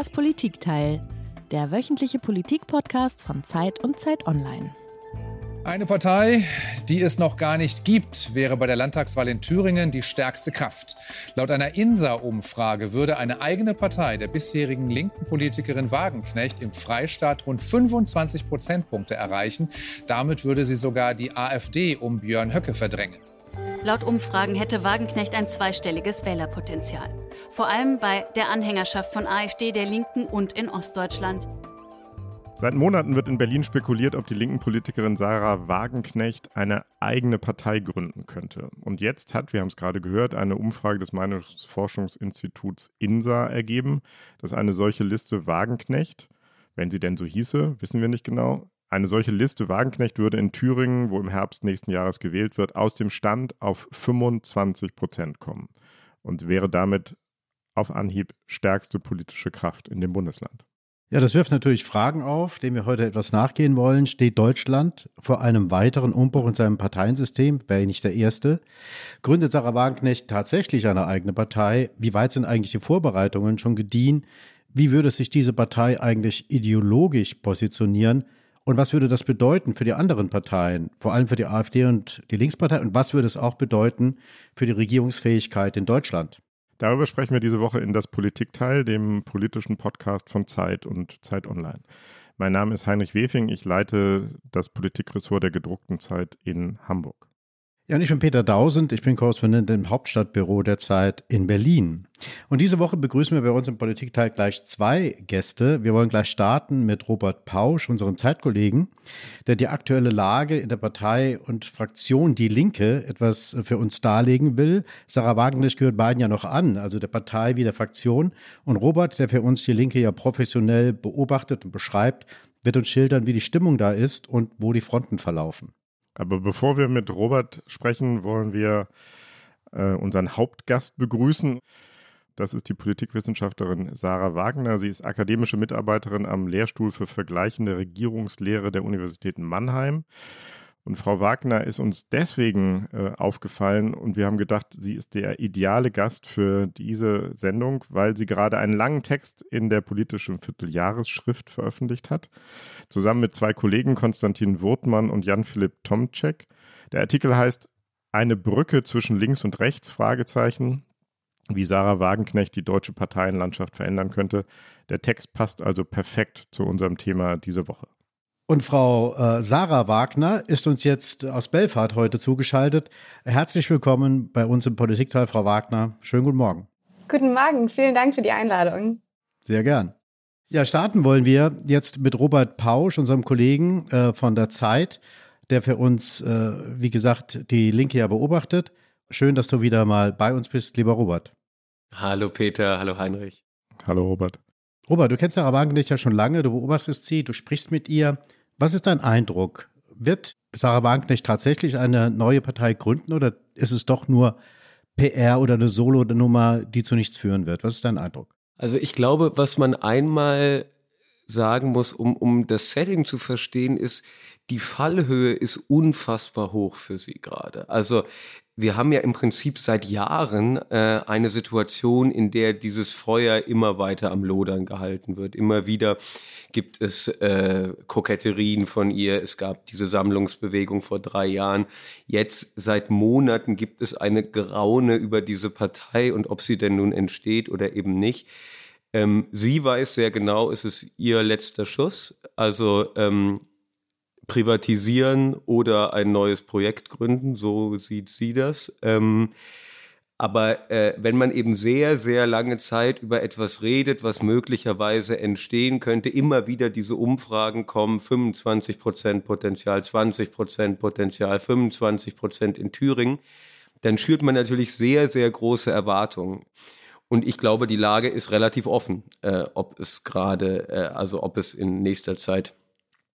Das Politikteil, der wöchentliche Politikpodcast von Zeit und Zeit Online. Eine Partei, die es noch gar nicht gibt, wäre bei der Landtagswahl in Thüringen die stärkste Kraft. Laut einer INSA-Umfrage würde eine eigene Partei der bisherigen linken Politikerin Wagenknecht im Freistaat rund 25 Prozentpunkte erreichen. Damit würde sie sogar die AfD um Björn Höcke verdrängen. Laut Umfragen hätte Wagenknecht ein zweistelliges Wählerpotenzial. Vor allem bei der Anhängerschaft von AfD, der Linken und in Ostdeutschland. Seit Monaten wird in Berlin spekuliert, ob die linken Politikerin Sarah Wagenknecht eine eigene Partei gründen könnte. Und jetzt hat, wir haben es gerade gehört, eine Umfrage des Meinungsforschungsinstituts INSA ergeben, dass eine solche Liste Wagenknecht, wenn sie denn so hieße, wissen wir nicht genau, eine solche Liste Wagenknecht würde in Thüringen, wo im Herbst nächsten Jahres gewählt wird, aus dem Stand auf 25 Prozent kommen und wäre damit auf Anhieb stärkste politische Kraft in dem Bundesland. Ja, das wirft natürlich Fragen auf, denen wir heute etwas nachgehen wollen. Steht Deutschland vor einem weiteren Umbruch in seinem Parteiensystem? Wäre nicht der erste. Gründet Sarah Wagenknecht tatsächlich eine eigene Partei? Wie weit sind eigentlich die Vorbereitungen schon gediehen? Wie würde sich diese Partei eigentlich ideologisch positionieren? Und was würde das bedeuten für die anderen Parteien, vor allem für die AfD und die Linkspartei? Und was würde es auch bedeuten für die Regierungsfähigkeit in Deutschland? Darüber sprechen wir diese Woche in das Politikteil, dem politischen Podcast von Zeit und Zeit Online. Mein Name ist Heinrich Wefing, ich leite das Politikressort der gedruckten Zeit in Hamburg. Ja, und ich bin Peter Dausend, ich bin Korrespondent im Hauptstadtbüro der Zeit in Berlin. Und diese Woche begrüßen wir bei uns im Politikteil gleich zwei Gäste. Wir wollen gleich starten mit Robert Pausch, unserem Zeitkollegen, der die aktuelle Lage in der Partei und Fraktion Die Linke etwas für uns darlegen will. Sarah Wagenknecht gehört beiden ja noch an, also der Partei wie der Fraktion. Und Robert, der für uns Die Linke ja professionell beobachtet und beschreibt, wird uns schildern, wie die Stimmung da ist und wo die Fronten verlaufen. Aber bevor wir mit Robert sprechen, wollen wir äh, unseren Hauptgast begrüßen. Das ist die Politikwissenschaftlerin Sarah Wagner. Sie ist akademische Mitarbeiterin am Lehrstuhl für vergleichende Regierungslehre der Universität Mannheim und Frau Wagner ist uns deswegen äh, aufgefallen und wir haben gedacht, sie ist der ideale Gast für diese Sendung, weil sie gerade einen langen Text in der politischen Vierteljahresschrift veröffentlicht hat, zusammen mit zwei Kollegen Konstantin Wurtmann und Jan-Philipp Tomczek. Der Artikel heißt Eine Brücke zwischen links und rechts? Fragezeichen wie Sarah Wagenknecht die deutsche Parteienlandschaft verändern könnte. Der Text passt also perfekt zu unserem Thema diese Woche. Und Frau äh, Sarah Wagner ist uns jetzt aus Belfast heute zugeschaltet. Herzlich willkommen bei uns im Politikteil, Frau Wagner. Schönen guten Morgen. Guten Morgen, vielen Dank für die Einladung. Sehr gern. Ja, starten wollen wir jetzt mit Robert Pausch, unserem Kollegen äh, von der Zeit, der für uns, äh, wie gesagt, die Linke ja beobachtet. Schön, dass du wieder mal bei uns bist, lieber Robert. Hallo Peter, hallo Heinrich. Hallo Robert. Robert, du kennst Sarah Wagenknecht ja schon lange, du beobachtest sie, du sprichst mit ihr. Was ist dein Eindruck? Wird Sarah Wagenknecht tatsächlich eine neue Partei gründen oder ist es doch nur PR oder eine Solo-Nummer, die zu nichts führen wird? Was ist dein Eindruck? Also ich glaube, was man einmal sagen muss, um, um das Setting zu verstehen, ist, die Fallhöhe ist unfassbar hoch für sie gerade. Also wir haben ja im Prinzip seit Jahren äh, eine Situation, in der dieses Feuer immer weiter am Lodern gehalten wird. Immer wieder gibt es äh, Koketterien von ihr. Es gab diese Sammlungsbewegung vor drei Jahren. Jetzt seit Monaten gibt es eine Graune über diese Partei und ob sie denn nun entsteht oder eben nicht. Ähm, sie weiß sehr genau, es ist ihr letzter Schuss. Also ähm, privatisieren oder ein neues Projekt gründen, so sieht sie das. Ähm, aber äh, wenn man eben sehr, sehr lange Zeit über etwas redet, was möglicherweise entstehen könnte, immer wieder diese Umfragen kommen, 25 Prozent Potenzial, 20 Prozent Potenzial, 25 Prozent in Thüringen, dann schürt man natürlich sehr, sehr große Erwartungen. Und ich glaube, die Lage ist relativ offen, äh, ob es gerade, äh, also ob es in nächster Zeit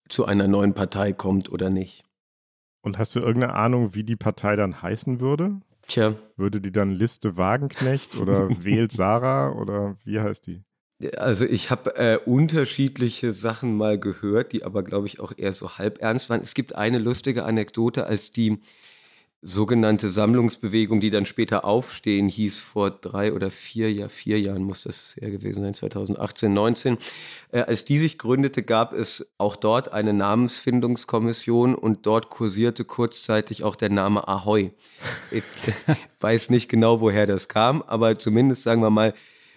zu einer neuen Partei kommt oder nicht. Und hast du irgendeine Ahnung, wie die Partei dann heißen würde? Tja. Würde die dann Liste Wagenknecht oder Wählt Sarah oder wie heißt die? Also ich habe äh, unterschiedliche Sachen mal gehört, die aber, glaube ich, auch eher so halb ernst waren. Es gibt eine lustige Anekdote, als die sogenannte Sammlungsbewegung, die dann später Aufstehen hieß, vor drei oder vier, ja, vier Jahren muss das ja gewesen sein, 2018, 19. Äh, als die sich gründete, gab es auch dort eine Namensfindungskommission und dort kursierte kurzzeitig auch der Name Ahoy. Ich weiß nicht genau, woher das kam, aber zumindest sagen wir mal,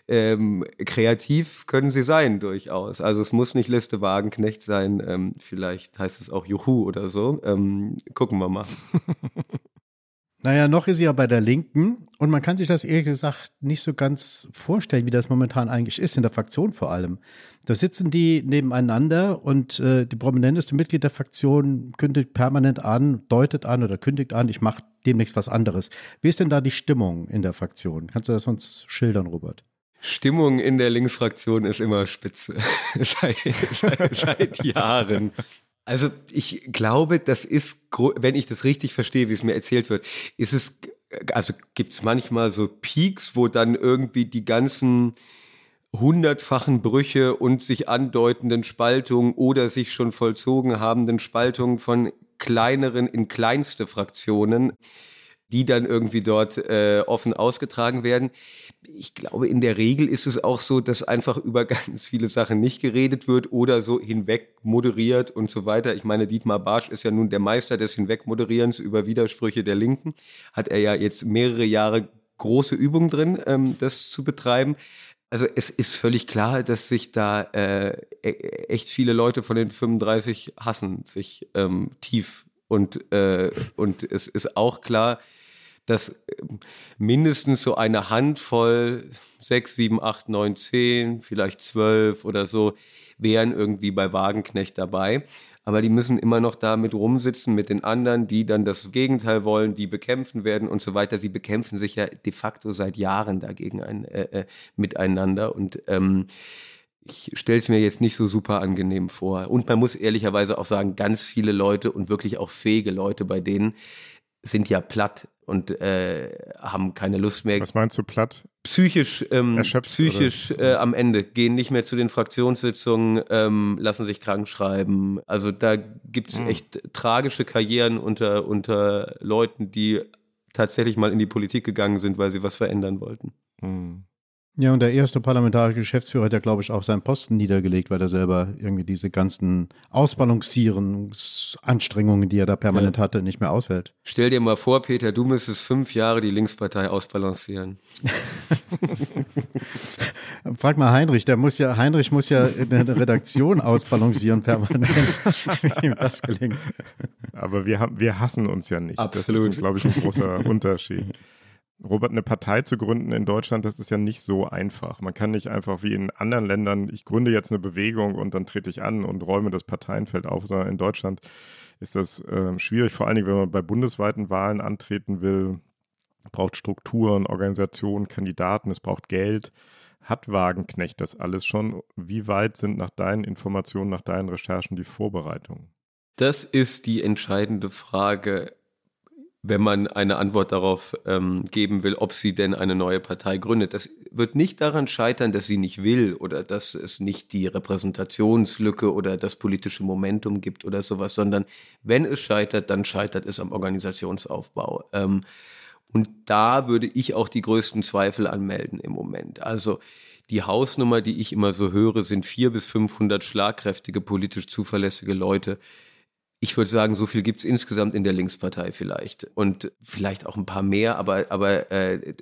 ähm, kreativ können sie sein durchaus. Also es muss nicht Liste Wagenknecht sein, ähm, vielleicht heißt es auch Juhu oder so. Ähm, gucken wir mal. Naja, noch ist sie ja bei der Linken und man kann sich das ehrlich gesagt nicht so ganz vorstellen, wie das momentan eigentlich ist, in der Fraktion vor allem. Da sitzen die nebeneinander und äh, die prominenteste Mitglied der Fraktion kündigt permanent an, deutet an oder kündigt an, ich mache demnächst was anderes. Wie ist denn da die Stimmung in der Fraktion? Kannst du das uns schildern, Robert? Stimmung in der Linksfraktion ist immer spitze. seit, seit, seit Jahren. Also ich glaube, das ist, wenn ich das richtig verstehe, wie es mir erzählt wird, ist es, also gibt es manchmal so Peaks, wo dann irgendwie die ganzen hundertfachen Brüche und sich andeutenden Spaltungen oder sich schon vollzogen habenden Spaltungen von kleineren in kleinste Fraktionen die dann irgendwie dort äh, offen ausgetragen werden. Ich glaube, in der Regel ist es auch so, dass einfach über ganz viele Sachen nicht geredet wird oder so hinweg moderiert und so weiter. Ich meine, Dietmar Barsch ist ja nun der Meister des Hinwegmoderierens über Widersprüche der Linken. Hat er ja jetzt mehrere Jahre große Übung drin, ähm, das zu betreiben. Also es ist völlig klar, dass sich da äh, e-, echt viele Leute von den 35 hassen, sich ähm, tief. Und, äh, und es ist auch klar, dass ähm, mindestens so eine Handvoll, sechs, sieben, acht, neun, zehn, vielleicht zwölf oder so, wären irgendwie bei Wagenknecht dabei. Aber die müssen immer noch da mit rumsitzen mit den anderen, die dann das Gegenteil wollen, die bekämpfen werden und so weiter. Sie bekämpfen sich ja de facto seit Jahren dagegen ein, äh, äh, miteinander. Und ähm, ich stelle es mir jetzt nicht so super angenehm vor. Und man muss ehrlicherweise auch sagen, ganz viele Leute und wirklich auch fähige Leute bei denen sind ja platt und äh, haben keine Lust mehr. Was meinst du platt? Psychisch, ähm, Erschöpft, psychisch äh, am Ende, gehen nicht mehr zu den Fraktionssitzungen, ähm, lassen sich krank schreiben. Also da gibt es mhm. echt tragische Karrieren unter, unter Leuten, die tatsächlich mal in die Politik gegangen sind, weil sie was verändern wollten. Mhm. Ja, und der erste parlamentarische Geschäftsführer hat ja, glaube ich, auch seinen Posten niedergelegt, weil er selber irgendwie diese ganzen Ausbalancierungsanstrengungen, die er da permanent ja. hatte, nicht mehr aushält. Stell dir mal vor, Peter, du müsstest fünf Jahre die Linkspartei ausbalancieren. Frag mal Heinrich, der muss ja, Heinrich muss ja eine Redaktion ausbalancieren permanent, wie ihm das gelingt. Aber wir, haben, wir hassen uns ja nicht. Absolut. Das ist, glaube ich, ein großer Unterschied. Robert, eine Partei zu gründen in Deutschland, das ist ja nicht so einfach. Man kann nicht einfach wie in anderen Ländern, ich gründe jetzt eine Bewegung und dann trete ich an und räume das Parteienfeld auf, sondern in Deutschland ist das äh, schwierig, vor allen Dingen, wenn man bei bundesweiten Wahlen antreten will, braucht Strukturen, Organisationen, Kandidaten, es braucht Geld. Hat Wagenknecht das alles schon? Wie weit sind nach deinen Informationen, nach deinen Recherchen die Vorbereitungen? Das ist die entscheidende Frage wenn man eine Antwort darauf ähm, geben will, ob sie denn eine neue Partei gründet. Das wird nicht daran scheitern, dass sie nicht will oder dass es nicht die Repräsentationslücke oder das politische Momentum gibt oder sowas, sondern wenn es scheitert, dann scheitert es am Organisationsaufbau. Ähm, und da würde ich auch die größten Zweifel anmelden im Moment. Also die Hausnummer, die ich immer so höre, sind vier bis 500 schlagkräftige, politisch zuverlässige Leute, ich würde sagen, so viel gibt es insgesamt in der Linkspartei vielleicht. Und vielleicht auch ein paar mehr, aber, aber äh,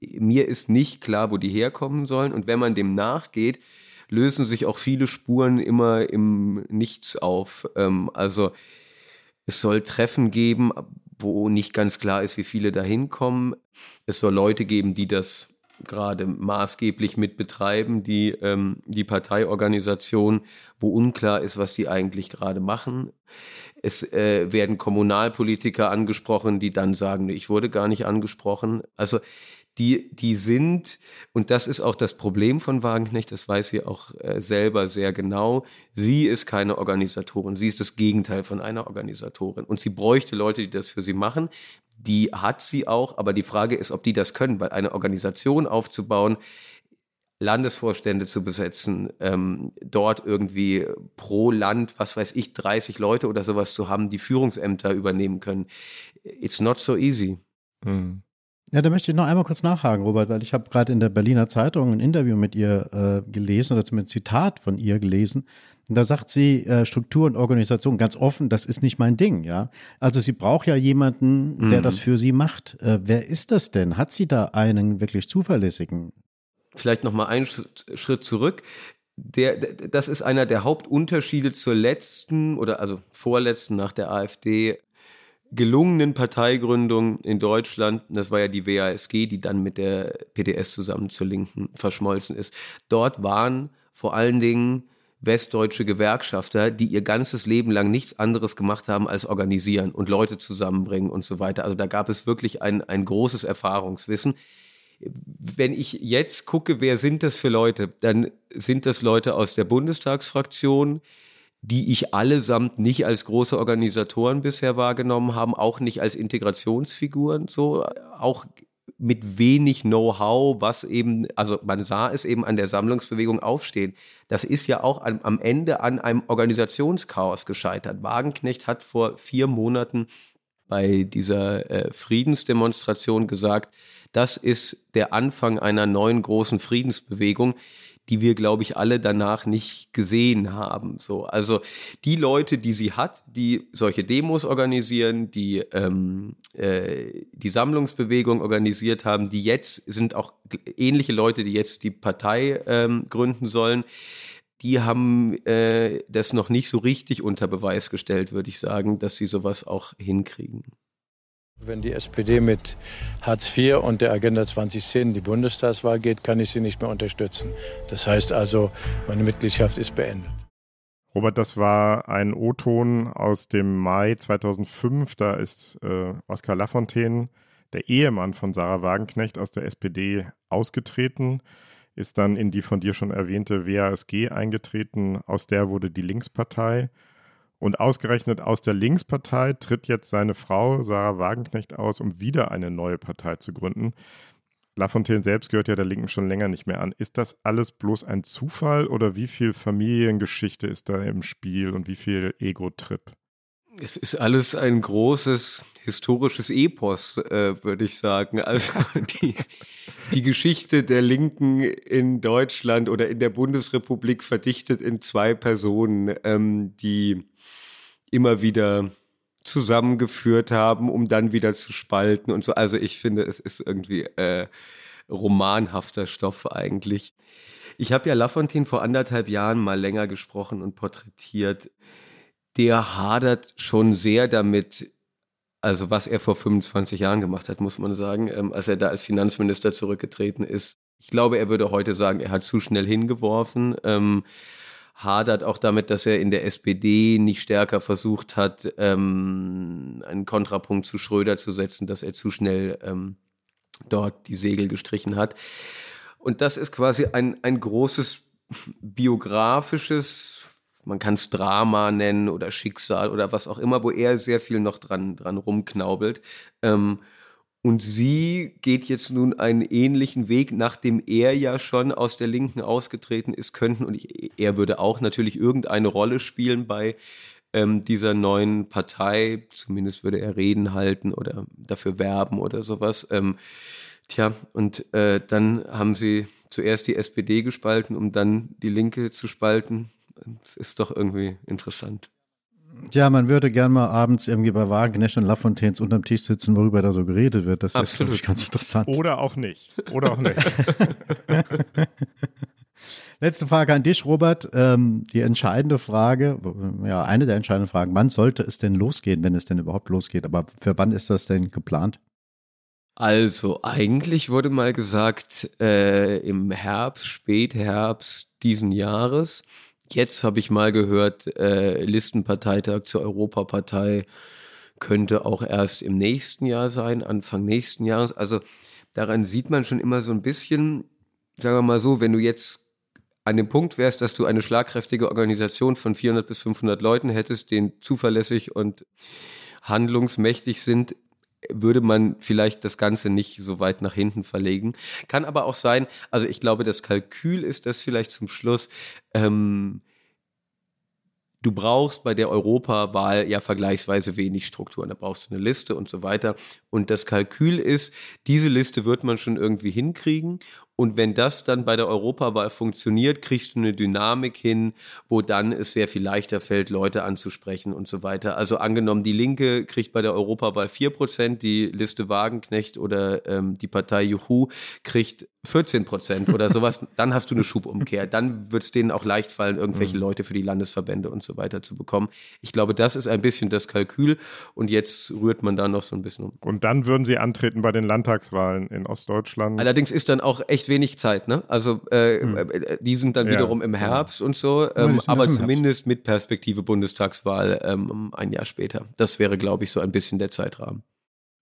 mir ist nicht klar, wo die herkommen sollen. Und wenn man dem nachgeht, lösen sich auch viele Spuren immer im Nichts auf. Ähm, also es soll Treffen geben, wo nicht ganz klar ist, wie viele da hinkommen. Es soll Leute geben, die das gerade maßgeblich mit betreiben, die, ähm, die Parteiorganisation, wo unklar ist, was die eigentlich gerade machen. Es äh, werden Kommunalpolitiker angesprochen, die dann sagen, ich wurde gar nicht angesprochen. Also die, die sind, und das ist auch das Problem von Wagenknecht, das weiß sie auch äh, selber sehr genau, sie ist keine Organisatorin, sie ist das Gegenteil von einer Organisatorin. Und sie bräuchte Leute, die das für sie machen. Die hat sie auch, aber die Frage ist, ob die das können, weil eine Organisation aufzubauen, Landesvorstände zu besetzen, ähm, dort irgendwie pro Land, was weiß ich, 30 Leute oder sowas zu haben, die Führungsämter übernehmen können. It's not so easy. Mhm. Ja, da möchte ich noch einmal kurz nachhaken, Robert, weil ich habe gerade in der Berliner Zeitung ein Interview mit ihr äh, gelesen oder zumindest ein Zitat von ihr gelesen. Und da sagt sie, äh, Struktur und Organisation ganz offen, das ist nicht mein Ding, ja. Also sie braucht ja jemanden, der mhm. das für sie macht. Äh, wer ist das denn? Hat sie da einen wirklich zuverlässigen? Vielleicht noch mal einen Schritt zurück. Der, das ist einer der Hauptunterschiede zur letzten oder also vorletzten nach der AfD gelungenen Parteigründung in Deutschland, das war ja die WASG, die dann mit der PDS zusammen zur Linken verschmolzen ist. Dort waren vor allen Dingen westdeutsche Gewerkschafter, die ihr ganzes Leben lang nichts anderes gemacht haben als organisieren und Leute zusammenbringen und so weiter. Also da gab es wirklich ein, ein großes Erfahrungswissen. Wenn ich jetzt gucke, wer sind das für Leute, dann sind das Leute aus der Bundestagsfraktion, die ich allesamt nicht als große Organisatoren bisher wahrgenommen haben, auch nicht als Integrationsfiguren, so auch mit wenig Know-how, was eben, also man sah es eben an der Sammlungsbewegung aufstehen. Das ist ja auch am, am Ende an einem Organisationschaos gescheitert. Wagenknecht hat vor vier Monaten bei dieser äh, Friedensdemonstration gesagt, das ist der Anfang einer neuen großen Friedensbewegung, die wir, glaube ich, alle danach nicht gesehen haben. So, also die Leute, die sie hat, die solche Demos organisieren, die ähm, äh, die Sammlungsbewegung organisiert haben, die jetzt sind auch ähnliche Leute, die jetzt die Partei ähm, gründen sollen. Die haben äh, das noch nicht so richtig unter Beweis gestellt, würde ich sagen, dass sie sowas auch hinkriegen. Wenn die SPD mit Hartz IV und der Agenda 2010 in die Bundestagswahl geht, kann ich sie nicht mehr unterstützen. Das heißt also, meine Mitgliedschaft ist beendet. Robert, das war ein O-Ton aus dem Mai 2005. Da ist äh, Oskar Lafontaine, der Ehemann von Sarah Wagenknecht, aus der SPD ausgetreten, ist dann in die von dir schon erwähnte WASG eingetreten. Aus der wurde die Linkspartei. Und ausgerechnet aus der Linkspartei tritt jetzt seine Frau Sarah Wagenknecht aus, um wieder eine neue Partei zu gründen. Lafontaine selbst gehört ja der Linken schon länger nicht mehr an. Ist das alles bloß ein Zufall oder wie viel Familiengeschichte ist da im Spiel und wie viel Ego-Trip? Es ist alles ein großes historisches Epos, äh, würde ich sagen. Also die, die Geschichte der Linken in Deutschland oder in der Bundesrepublik verdichtet in zwei Personen, ähm, die immer wieder zusammengeführt haben, um dann wieder zu spalten und so. Also ich finde, es ist irgendwie äh, romanhafter Stoff eigentlich. Ich habe ja Lafontaine vor anderthalb Jahren mal länger gesprochen und porträtiert. Der hadert schon sehr damit, also was er vor 25 Jahren gemacht hat, muss man sagen, ähm, als er da als Finanzminister zurückgetreten ist. Ich glaube, er würde heute sagen, er hat zu schnell hingeworfen. Ähm, hadert auch damit, dass er in der SPD nicht stärker versucht hat, ähm, einen Kontrapunkt zu Schröder zu setzen, dass er zu schnell ähm, dort die Segel gestrichen hat. Und das ist quasi ein, ein großes biografisches, man kann es Drama nennen oder Schicksal oder was auch immer, wo er sehr viel noch dran, dran rumknaubelt. Ähm, und sie geht jetzt nun einen ähnlichen Weg, nachdem er ja schon aus der Linken ausgetreten ist, könnten, und ich, er würde auch natürlich irgendeine Rolle spielen bei ähm, dieser neuen Partei, zumindest würde er Reden halten oder dafür werben oder sowas. Ähm, tja, und äh, dann haben sie zuerst die SPD gespalten, um dann die Linke zu spalten. Das ist doch irgendwie interessant. Ja, man würde gern mal abends irgendwie bei Wagenknecht und Lafontaines unterm Tisch sitzen, worüber da so geredet wird. Das ist, glaube ich, ganz interessant. Oder auch nicht. Oder auch nicht. Letzte Frage an dich, Robert. Ähm, die entscheidende Frage, ja, eine der entscheidenden Fragen. Wann sollte es denn losgehen, wenn es denn überhaupt losgeht? Aber für wann ist das denn geplant? Also, eigentlich wurde mal gesagt, äh, im Herbst, Spätherbst diesen Jahres. Jetzt habe ich mal gehört, äh, Listenparteitag zur Europapartei könnte auch erst im nächsten Jahr sein, Anfang nächsten Jahres. Also daran sieht man schon immer so ein bisschen, sagen wir mal so, wenn du jetzt an dem Punkt wärst, dass du eine schlagkräftige Organisation von 400 bis 500 Leuten hättest, die zuverlässig und handlungsmächtig sind, würde man vielleicht das Ganze nicht so weit nach hinten verlegen. Kann aber auch sein, also ich glaube, das Kalkül ist das vielleicht zum Schluss. Ähm, du brauchst bei der Europawahl ja vergleichsweise wenig Strukturen. Da brauchst du eine Liste und so weiter. Und das Kalkül ist, diese Liste wird man schon irgendwie hinkriegen. Und wenn das dann bei der Europawahl funktioniert, kriegst du eine Dynamik hin, wo dann es sehr viel leichter fällt, Leute anzusprechen und so weiter. Also angenommen, die Linke kriegt bei der Europawahl 4%, die Liste Wagenknecht oder ähm, die Partei Juhu kriegt 14 Prozent oder sowas, dann hast du eine Schubumkehr. Dann wird es denen auch leicht fallen, irgendwelche mhm. Leute für die Landesverbände und so weiter zu bekommen. Ich glaube, das ist ein bisschen das Kalkül und jetzt rührt man da noch so ein bisschen um. Und dann würden sie antreten bei den Landtagswahlen in Ostdeutschland. Allerdings ist dann auch echt wenig Zeit, ne? Also äh, mhm. die sind dann wiederum ja, im Herbst ja. und so, ähm, aber zumindest mit Perspektive Bundestagswahl ähm, ein Jahr später. Das wäre, glaube ich, so ein bisschen der Zeitrahmen.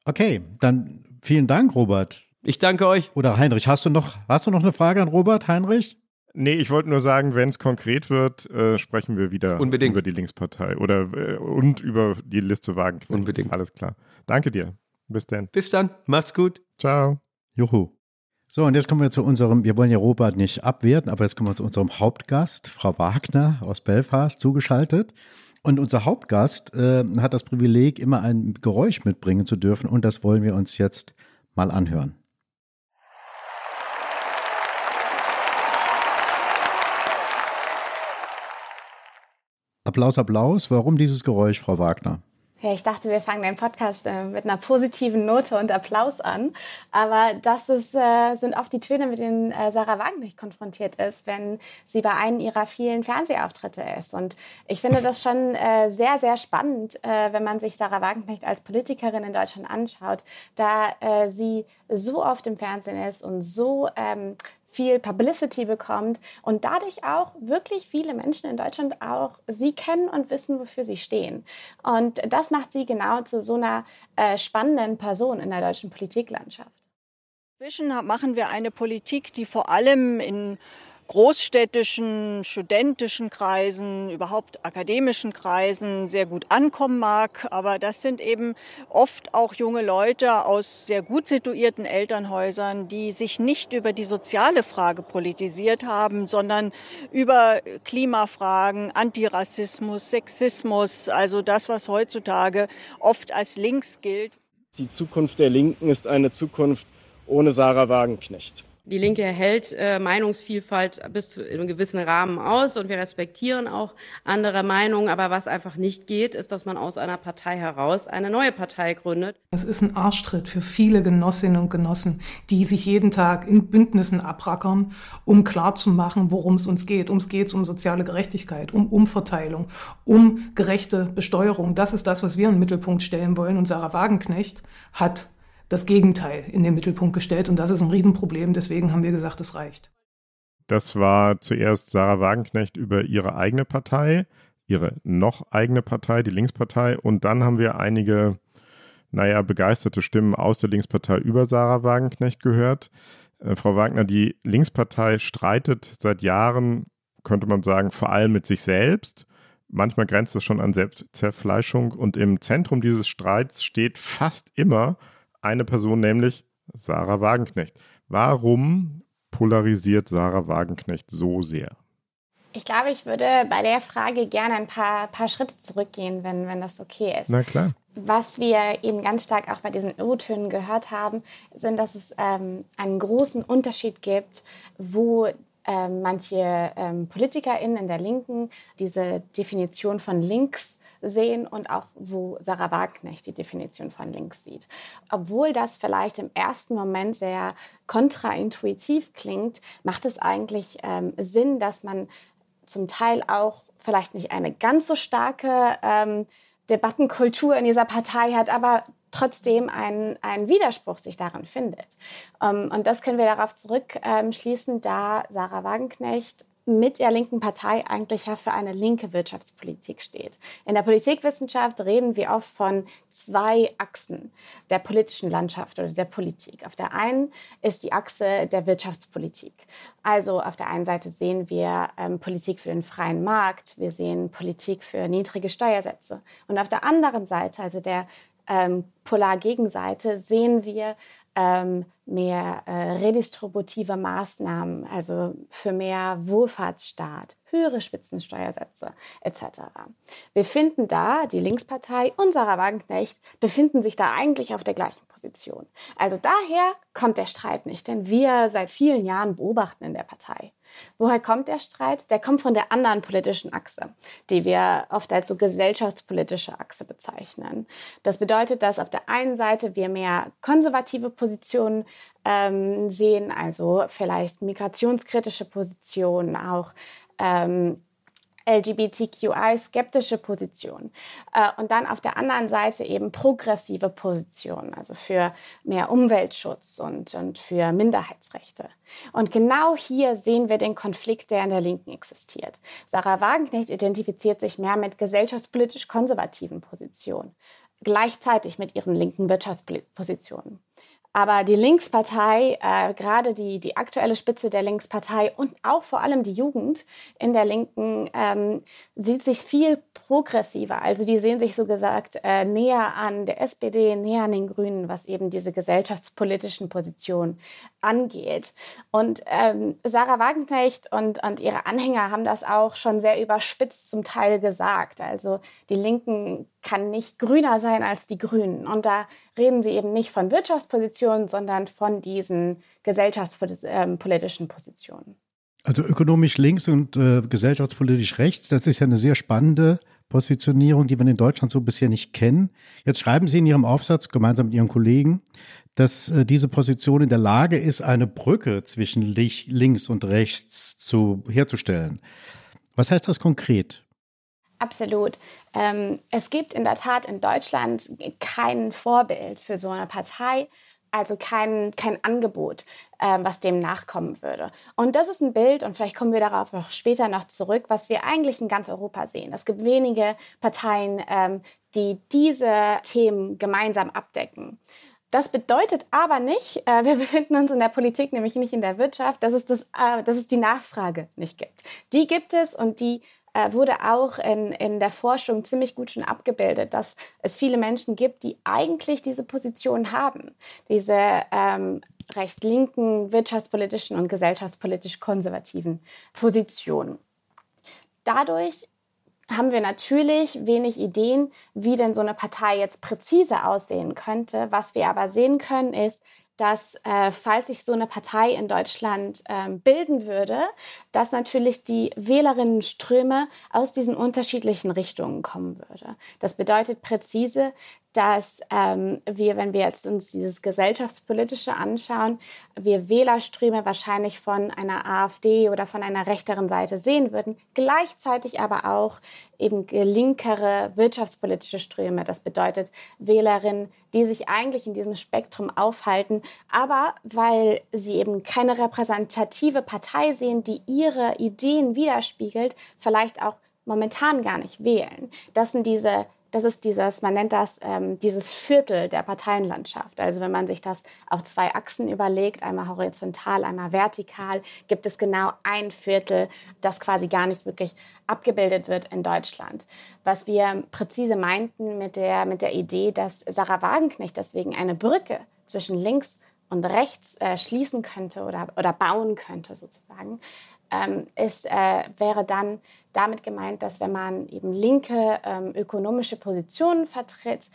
Okay, dann vielen Dank, Robert. Ich danke euch. Oder Heinrich, hast du noch, hast du noch eine Frage an Robert, Heinrich? Nee, ich wollte nur sagen, wenn es konkret wird, äh, sprechen wir wieder Unbedingt. über die Linkspartei oder äh, und über die Liste Wagenknecht. Unbedingt. Alles klar. Danke dir. Bis dann. Bis dann. Macht's gut. Ciao. Juhu. So, und jetzt kommen wir zu unserem, wir wollen ja Robert nicht abwerten, aber jetzt kommen wir zu unserem Hauptgast, Frau Wagner aus Belfast, zugeschaltet. Und unser Hauptgast äh, hat das Privileg, immer ein Geräusch mitbringen zu dürfen und das wollen wir uns jetzt mal anhören. Applaus, Applaus. Warum dieses Geräusch, Frau Wagner? Ja, ich dachte, wir fangen den Podcast äh, mit einer positiven Note und Applaus an. Aber das ist, äh, sind oft die Töne, mit denen äh, Sarah Wagenknecht konfrontiert ist, wenn sie bei einem ihrer vielen Fernsehauftritte ist. Und ich finde das schon äh, sehr, sehr spannend, äh, wenn man sich Sarah Wagenknecht als Politikerin in Deutschland anschaut, da äh, sie so oft im Fernsehen ist und so ähm, viel Publicity bekommt und dadurch auch wirklich viele Menschen in Deutschland auch sie kennen und wissen, wofür sie stehen. Und das macht sie genau zu so einer äh, spannenden Person in der deutschen Politiklandschaft. Inzwischen machen wir eine Politik, die vor allem in großstädtischen, studentischen Kreisen, überhaupt akademischen Kreisen sehr gut ankommen mag. Aber das sind eben oft auch junge Leute aus sehr gut situierten Elternhäusern, die sich nicht über die soziale Frage politisiert haben, sondern über Klimafragen, Antirassismus, Sexismus, also das, was heutzutage oft als links gilt. Die Zukunft der Linken ist eine Zukunft ohne Sarah Wagenknecht. Die Linke hält äh, Meinungsvielfalt bis zu einem gewissen Rahmen aus und wir respektieren auch andere Meinungen. Aber was einfach nicht geht, ist, dass man aus einer Partei heraus eine neue Partei gründet. Das ist ein Arschtritt für viele Genossinnen und Genossen, die sich jeden Tag in Bündnissen abrackern, um klarzumachen, worum es uns geht. Ums geht um soziale Gerechtigkeit, um Umverteilung, um gerechte Besteuerung. Das ist das, was wir in den Mittelpunkt stellen wollen. Und Sarah Wagenknecht hat das Gegenteil in den Mittelpunkt gestellt. Und das ist ein Riesenproblem. Deswegen haben wir gesagt, es reicht. Das war zuerst Sarah Wagenknecht über ihre eigene Partei, ihre noch eigene Partei, die Linkspartei. Und dann haben wir einige, naja, begeisterte Stimmen aus der Linkspartei über Sarah Wagenknecht gehört. Äh, Frau Wagner, die Linkspartei streitet seit Jahren, könnte man sagen, vor allem mit sich selbst. Manchmal grenzt es schon an Selbstzerfleischung. Und im Zentrum dieses Streits steht fast immer eine Person, nämlich Sarah Wagenknecht. Warum polarisiert Sarah Wagenknecht so sehr? Ich glaube, ich würde bei der Frage gerne ein paar, paar Schritte zurückgehen, wenn, wenn das okay ist. Na klar. Was wir eben ganz stark auch bei diesen O-Tönen gehört haben, sind, dass es ähm, einen großen Unterschied gibt, wo ähm, manche ähm, PolitikerInnen in der Linken diese Definition von links sehen und auch wo Sarah Wagenknecht die Definition von links sieht. Obwohl das vielleicht im ersten Moment sehr kontraintuitiv klingt, macht es eigentlich ähm, Sinn, dass man zum Teil auch vielleicht nicht eine ganz so starke ähm, Debattenkultur in dieser Partei hat, aber trotzdem ein, ein Widerspruch sich darin findet. Ähm, und das können wir darauf zurückschließen, da Sarah Wagenknecht mit der linken Partei eigentlich ja für eine linke Wirtschaftspolitik steht. In der Politikwissenschaft reden wir oft von zwei Achsen der politischen Landschaft oder der Politik. Auf der einen ist die Achse der Wirtschaftspolitik. Also auf der einen Seite sehen wir ähm, Politik für den freien Markt, wir sehen Politik für niedrige Steuersätze. Und auf der anderen Seite, also der ähm, Polargegenseite sehen wir ähm, mehr äh, redistributive Maßnahmen, also für mehr Wohlfahrtsstaat, höhere Spitzensteuersätze etc. Wir finden da, die Linkspartei und Sarah Wagenknecht befinden sich da eigentlich auf der gleichen Position. Also daher kommt der Streit nicht, denn wir seit vielen Jahren beobachten in der Partei. Woher kommt der Streit? Der kommt von der anderen politischen Achse, die wir oft als so gesellschaftspolitische Achse bezeichnen. Das bedeutet, dass auf der einen Seite wir mehr konservative Positionen ähm, sehen, also vielleicht migrationskritische Positionen, auch ähm, LGBTQI-skeptische Position äh, und dann auf der anderen Seite eben progressive Positionen, also für mehr Umweltschutz und, und für Minderheitsrechte. Und genau hier sehen wir den Konflikt, der in der Linken existiert. Sarah Wagenknecht identifiziert sich mehr mit gesellschaftspolitisch konservativen Positionen, gleichzeitig mit ihren linken Wirtschaftspositionen. Aber die Linkspartei, äh, gerade die, die aktuelle Spitze der Linkspartei und auch vor allem die Jugend in der Linken, ähm, sieht sich viel progressiver. Also die sehen sich so gesagt äh, näher an der SPD, näher an den Grünen, was eben diese gesellschaftspolitischen Positionen angeht. Und ähm, Sarah Wagenknecht und, und ihre Anhänger haben das auch schon sehr überspitzt zum Teil gesagt. Also die Linken kann nicht grüner sein als die Grünen. Und da reden sie eben nicht von Wirtschaftspositionen, sondern von diesen gesellschaftspolitischen Positionen. Also ökonomisch links und äh, gesellschaftspolitisch rechts, das ist ja eine sehr spannende Positionierung, die wir in Deutschland so bisher nicht kennen. Jetzt schreiben Sie in Ihrem Aufsatz gemeinsam mit Ihren Kollegen, dass äh, diese Position in der Lage ist, eine Brücke zwischen links und rechts zu, herzustellen. Was heißt das konkret? Absolut. Ähm, es gibt in der Tat in Deutschland kein Vorbild für so eine Partei, also kein, kein Angebot, äh, was dem nachkommen würde. Und das ist ein Bild, und vielleicht kommen wir darauf noch später noch zurück, was wir eigentlich in ganz Europa sehen. Es gibt wenige Parteien, ähm, die diese Themen gemeinsam abdecken. Das bedeutet aber nicht, äh, wir befinden uns in der Politik, nämlich nicht in der Wirtschaft, dass es, das, äh, dass es die Nachfrage nicht gibt. Die gibt es und die wurde auch in, in der Forschung ziemlich gut schon abgebildet, dass es viele Menschen gibt, die eigentlich diese Position haben, diese ähm, recht linken, wirtschaftspolitischen und gesellschaftspolitisch konservativen Positionen. Dadurch haben wir natürlich wenig Ideen, wie denn so eine Partei jetzt präzise aussehen könnte. Was wir aber sehen können, ist, dass äh, falls sich so eine Partei in Deutschland ähm, bilden würde, dass natürlich die Wählerinnenströme aus diesen unterschiedlichen Richtungen kommen würde. Das bedeutet präzise, dass ähm, wir, wenn wir jetzt uns dieses gesellschaftspolitische anschauen, wir Wählerströme wahrscheinlich von einer AfD oder von einer rechteren Seite sehen würden, gleichzeitig aber auch eben linkere wirtschaftspolitische Ströme. Das bedeutet Wählerinnen, die sich eigentlich in diesem Spektrum aufhalten, aber weil sie eben keine repräsentative Partei sehen, die ihre Ideen widerspiegelt, vielleicht auch momentan gar nicht wählen. Das sind diese das ist dieses, man nennt das ähm, dieses Viertel der Parteienlandschaft. Also wenn man sich das auf zwei Achsen überlegt, einmal horizontal, einmal vertikal, gibt es genau ein Viertel, das quasi gar nicht wirklich abgebildet wird in Deutschland. Was wir präzise meinten mit der, mit der Idee, dass Sarah Wagenknecht deswegen eine Brücke zwischen links und rechts äh, schließen könnte oder, oder bauen könnte sozusagen, ähm, ist, äh, wäre dann damit gemeint, dass wenn man eben linke ähm, ökonomische Positionen vertritt,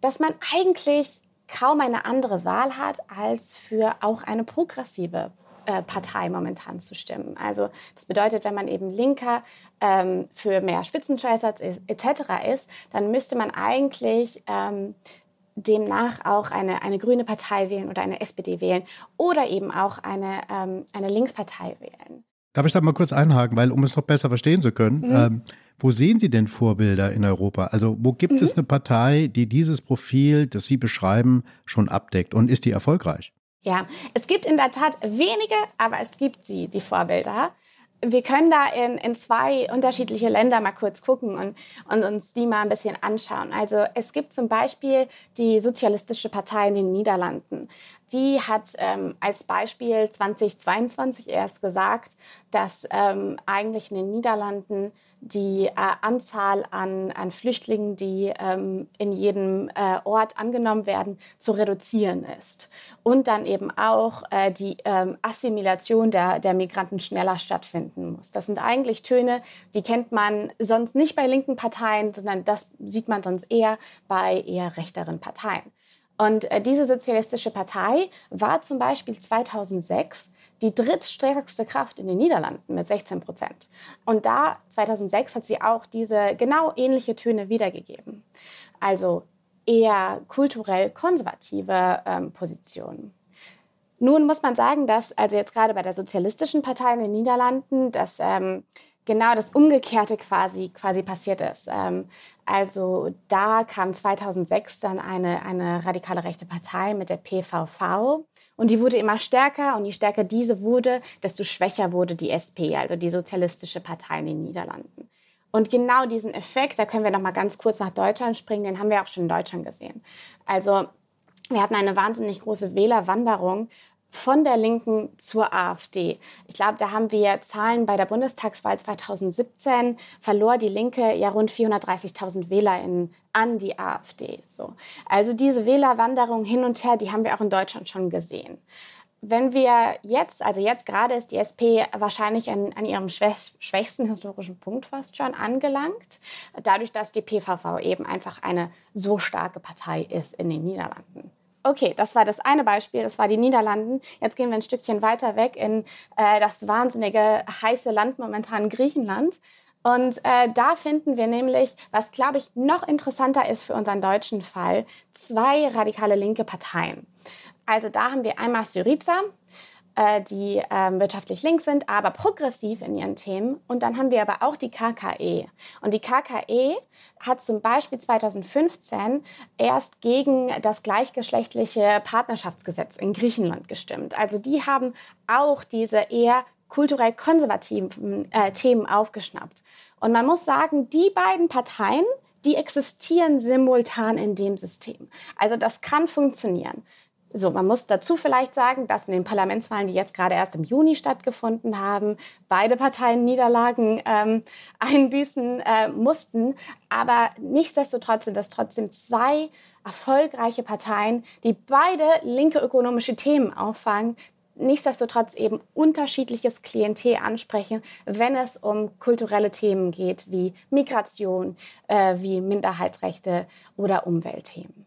dass man eigentlich kaum eine andere Wahl hat, als für auch eine progressive äh, Partei momentan zu stimmen. Also das bedeutet, wenn man eben Linker ähm, für mehr Spitzensteuersatz etc. ist, dann müsste man eigentlich ähm, demnach auch eine, eine grüne Partei wählen oder eine SPD wählen oder eben auch eine, ähm, eine Linkspartei wählen. Darf ich da mal kurz einhaken, weil um es noch besser verstehen zu können, mhm. ähm, wo sehen Sie denn Vorbilder in Europa? Also wo gibt mhm. es eine Partei, die dieses Profil, das Sie beschreiben, schon abdeckt und ist die erfolgreich? Ja, es gibt in der Tat wenige, aber es gibt sie, die Vorbilder wir können da in, in zwei unterschiedliche Länder mal kurz gucken und, und uns die mal ein bisschen anschauen. Also es gibt zum Beispiel die Sozialistische Partei in den Niederlanden. Die hat ähm, als Beispiel 2022 erst gesagt, dass ähm, eigentlich in den Niederlanden die äh, Anzahl an, an Flüchtlingen, die ähm, in jedem äh, Ort angenommen werden, zu reduzieren ist. Und dann eben auch äh, die ähm, Assimilation der, der Migranten schneller stattfinden muss. Das sind eigentlich Töne, die kennt man sonst nicht bei linken Parteien, sondern das sieht man sonst eher bei eher rechteren Parteien. Und äh, diese sozialistische Partei war zum Beispiel 2006 die drittstärkste Kraft in den Niederlanden mit 16 Prozent. Und da 2006 hat sie auch diese genau ähnliche Töne wiedergegeben. Also eher kulturell konservative ähm, Positionen. Nun muss man sagen, dass also jetzt gerade bei der sozialistischen Partei in den Niederlanden, dass ähm, genau das Umgekehrte quasi, quasi passiert ist. Ähm, also da kam 2006 dann eine, eine radikale rechte Partei mit der PVV und die wurde immer stärker und je stärker diese wurde, desto schwächer wurde die SP, also die Sozialistische Partei in den Niederlanden. Und genau diesen Effekt, da können wir noch mal ganz kurz nach Deutschland springen, den haben wir auch schon in Deutschland gesehen. Also wir hatten eine wahnsinnig große Wählerwanderung von der Linken zur AfD. Ich glaube, da haben wir Zahlen bei der Bundestagswahl 2017 verlor die Linke ja rund 430.000 WählerInnen an die AfD. So. Also diese Wählerwanderung hin und her, die haben wir auch in Deutschland schon gesehen. Wenn wir jetzt, also jetzt gerade ist die SP wahrscheinlich an, an ihrem schwächsten historischen Punkt fast schon angelangt, dadurch, dass die PVV eben einfach eine so starke Partei ist in den Niederlanden. Okay, das war das eine Beispiel, das war die Niederlanden. Jetzt gehen wir ein Stückchen weiter weg in äh, das wahnsinnige heiße Land momentan Griechenland. Und äh, da finden wir nämlich, was glaube ich noch interessanter ist für unseren deutschen Fall, zwei radikale linke Parteien. Also da haben wir einmal Syriza, die äh, wirtschaftlich links sind, aber progressiv in ihren Themen. Und dann haben wir aber auch die KKE. Und die KKE hat zum Beispiel 2015 erst gegen das gleichgeschlechtliche Partnerschaftsgesetz in Griechenland gestimmt. Also die haben auch diese eher kulturell konservativen äh, Themen aufgeschnappt. Und man muss sagen, die beiden Parteien, die existieren simultan in dem System. Also das kann funktionieren. So, man muss dazu vielleicht sagen, dass in den Parlamentswahlen, die jetzt gerade erst im Juni stattgefunden haben, beide Parteien Niederlagen ähm, einbüßen äh, mussten. Aber nichtsdestotrotz sind das trotzdem zwei erfolgreiche Parteien, die beide linke ökonomische Themen auffangen, nichtsdestotrotz eben unterschiedliches Klientel ansprechen, wenn es um kulturelle Themen geht, wie Migration, äh, wie Minderheitsrechte oder Umweltthemen.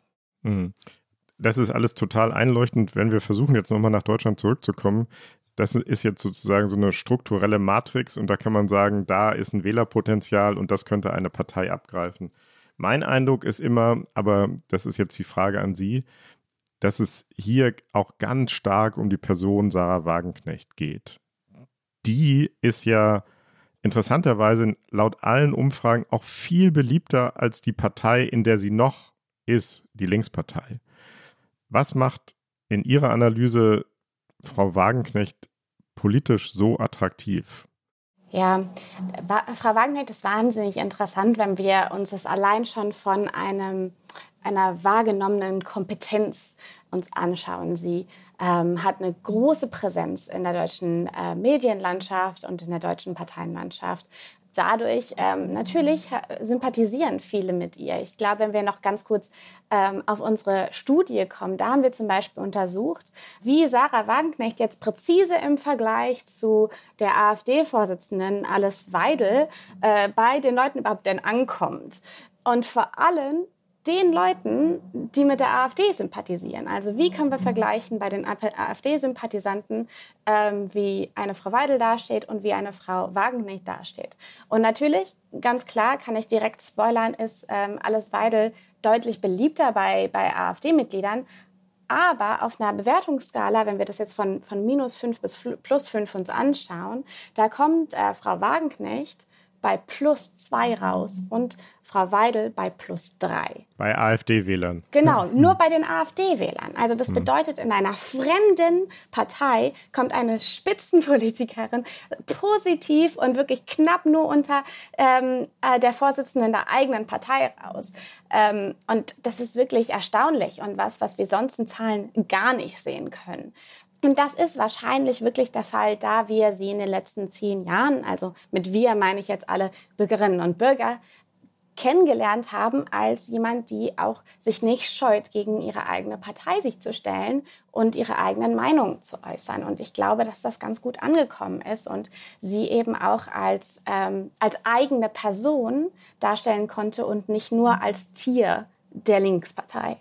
Das ist alles total einleuchtend, wenn wir versuchen, jetzt nochmal nach Deutschland zurückzukommen. Das ist jetzt sozusagen so eine strukturelle Matrix und da kann man sagen, da ist ein Wählerpotenzial und das könnte eine Partei abgreifen. Mein Eindruck ist immer, aber das ist jetzt die Frage an Sie, dass es hier auch ganz stark um die Person Sarah Wagenknecht geht. Die ist ja interessanterweise laut allen Umfragen auch viel beliebter als die Partei, in der sie noch ist, die Linkspartei. Was macht in Ihrer Analyse Frau Wagenknecht politisch so attraktiv? Ja, Frau Wagenknecht ist wahnsinnig interessant, wenn wir uns das allein schon von einem, einer wahrgenommenen Kompetenz uns anschauen. Sie ähm, hat eine große Präsenz in der deutschen äh, Medienlandschaft und in der deutschen Parteienlandschaft dadurch ähm, natürlich sympathisieren viele mit ihr. Ich glaube, wenn wir noch ganz kurz ähm, auf unsere Studie kommen, da haben wir zum Beispiel untersucht, wie Sarah Wagenknecht jetzt präzise im Vergleich zu der AfD-Vorsitzenden Alice Weidel äh, bei den Leuten überhaupt denn ankommt. Und vor allem den Leuten, die mit der AfD sympathisieren. Also wie können wir vergleichen bei den AfD-Sympathisanten, ähm, wie eine Frau Weidel dasteht und wie eine Frau Wagenknecht dasteht. Und natürlich, ganz klar, kann ich direkt spoilern, ist ähm, alles Weidel deutlich beliebter bei, bei AfD-Mitgliedern. Aber auf einer Bewertungsskala, wenn wir das jetzt von, von minus 5 bis plus 5 uns anschauen, da kommt äh, Frau Wagenknecht bei plus 2 raus und Frau Weidel bei plus drei. Bei AfD-Wählern. Genau, nur bei den AfD-Wählern. Also das hm. bedeutet, in einer fremden Partei kommt eine Spitzenpolitikerin positiv und wirklich knapp nur unter ähm, äh, der Vorsitzenden der eigenen Partei raus. Ähm, und das ist wirklich erstaunlich und was, was wir sonst in Zahlen gar nicht sehen können. Und das ist wahrscheinlich wirklich der Fall, da wir sie in den letzten zehn Jahren, also mit wir meine ich jetzt alle Bürgerinnen und Bürger, kennengelernt haben als jemand, die auch sich nicht scheut, gegen ihre eigene Partei sich zu stellen und ihre eigenen Meinungen zu äußern. Und ich glaube, dass das ganz gut angekommen ist und sie eben auch als, ähm, als eigene Person darstellen konnte und nicht nur als Tier der Linkspartei.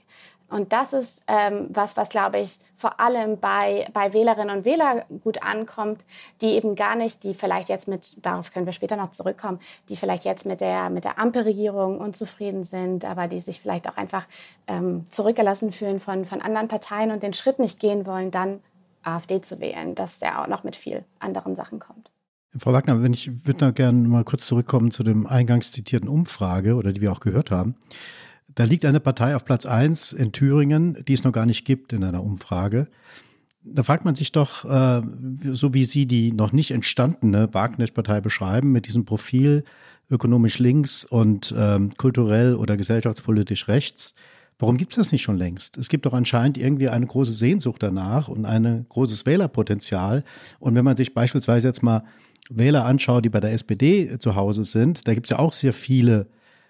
Und das ist ähm, was, was, glaube ich, vor allem bei, bei Wählerinnen und Wählern gut ankommt, die eben gar nicht, die vielleicht jetzt mit, darauf können wir später noch zurückkommen, die vielleicht jetzt mit der, mit der Ampelregierung unzufrieden sind, aber die sich vielleicht auch einfach ähm, zurückgelassen fühlen von, von anderen Parteien und den Schritt nicht gehen wollen, dann AfD zu wählen, dass ja auch noch mit viel anderen Sachen kommt. Frau Wagner, wenn ich würde da gerne mal kurz zurückkommen zu dem eingangs zitierten Umfrage oder die wir auch gehört haben. Da liegt eine Partei auf Platz 1 in Thüringen, die es noch gar nicht gibt in einer Umfrage. Da fragt man sich doch, äh, so wie Sie die noch nicht entstandene Wagner-Partei beschreiben, mit diesem Profil ökonomisch links und ähm, kulturell oder gesellschaftspolitisch rechts, warum gibt es das nicht schon längst? Es gibt doch anscheinend irgendwie eine große Sehnsucht danach und ein großes Wählerpotenzial. Und wenn man sich beispielsweise jetzt mal Wähler anschaut, die bei der SPD zu Hause sind, da gibt es ja auch sehr viele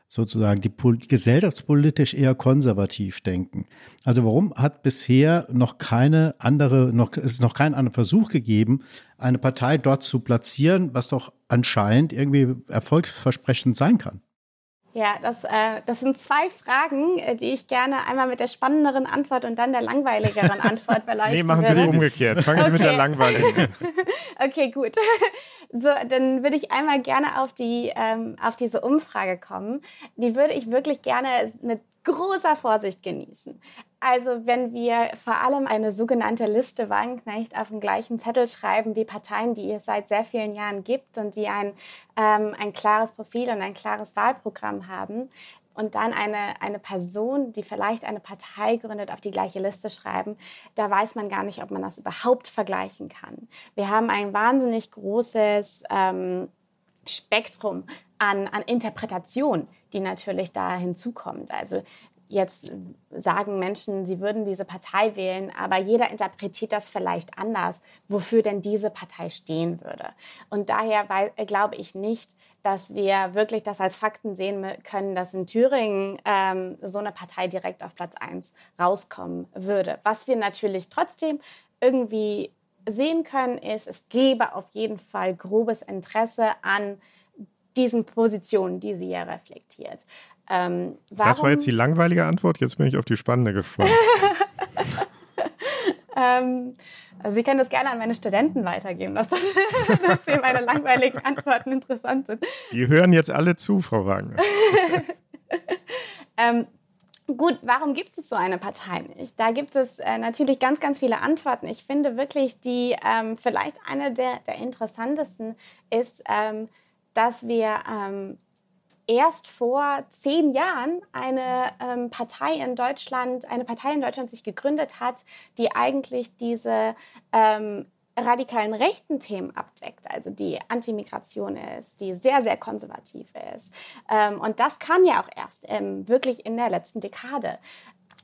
sozusagen, die gesellschaftspolitisch eher konservativ denken. Also warum hat bisher noch keine andere, noch, es ist noch kein anderer Versuch gegeben, eine Partei dort zu platzieren, was doch anscheinend irgendwie erfolgsversprechend sein kann? Ja, das, äh, das sind zwei Fragen, äh, die ich gerne einmal mit der spannenderen Antwort und dann der langweiligeren Antwort beleuchten Nee, machen Sie es umgekehrt. Fangen Sie okay. mit der langweiligen an. okay, gut. So, dann würde ich einmal gerne auf, die, ähm, auf diese Umfrage kommen. Die würde ich wirklich gerne mit großer Vorsicht genießen. Also wenn wir vor allem eine sogenannte Liste Wagenknecht auf dem gleichen Zettel schreiben wie Parteien, die es seit sehr vielen Jahren gibt und die ein, ähm, ein klares Profil und ein klares Wahlprogramm haben, und dann eine, eine Person, die vielleicht eine Partei gründet, auf die gleiche Liste schreiben, da weiß man gar nicht, ob man das überhaupt vergleichen kann. Wir haben ein wahnsinnig großes ähm, Spektrum an, an Interpretation, die natürlich da hinzukommt. Also jetzt sagen Menschen, sie würden diese Partei wählen, aber jeder interpretiert das vielleicht anders, wofür denn diese Partei stehen würde. Und daher weil, glaube ich nicht, dass wir wirklich das als Fakten sehen können, dass in Thüringen ähm, so eine Partei direkt auf Platz 1 rauskommen würde. Was wir natürlich trotzdem irgendwie sehen können, ist, es gäbe auf jeden Fall grobes Interesse an diesen Positionen, die sie ja reflektiert. Ähm, das war jetzt die langweilige Antwort, jetzt bin ich auf die spannende gespannt. ähm, also Sie können das gerne an meine Studenten weitergeben, dass, das, dass sie meine langweiligen Antworten interessant sind. Die hören jetzt alle zu, Frau Wagner. ähm, Gut, warum gibt es so eine Partei nicht? Da gibt es äh, natürlich ganz, ganz viele Antworten. Ich finde wirklich, die ähm, vielleicht eine der, der interessantesten ist, ähm, dass wir ähm, erst vor zehn Jahren eine ähm, Partei in Deutschland, eine Partei in Deutschland sich gegründet hat, die eigentlich diese ähm, radikalen rechten Themen abdeckt, also die Antimigration ist, die sehr, sehr konservativ ist. Ähm, und das kam ja auch erst ähm, wirklich in der letzten Dekade.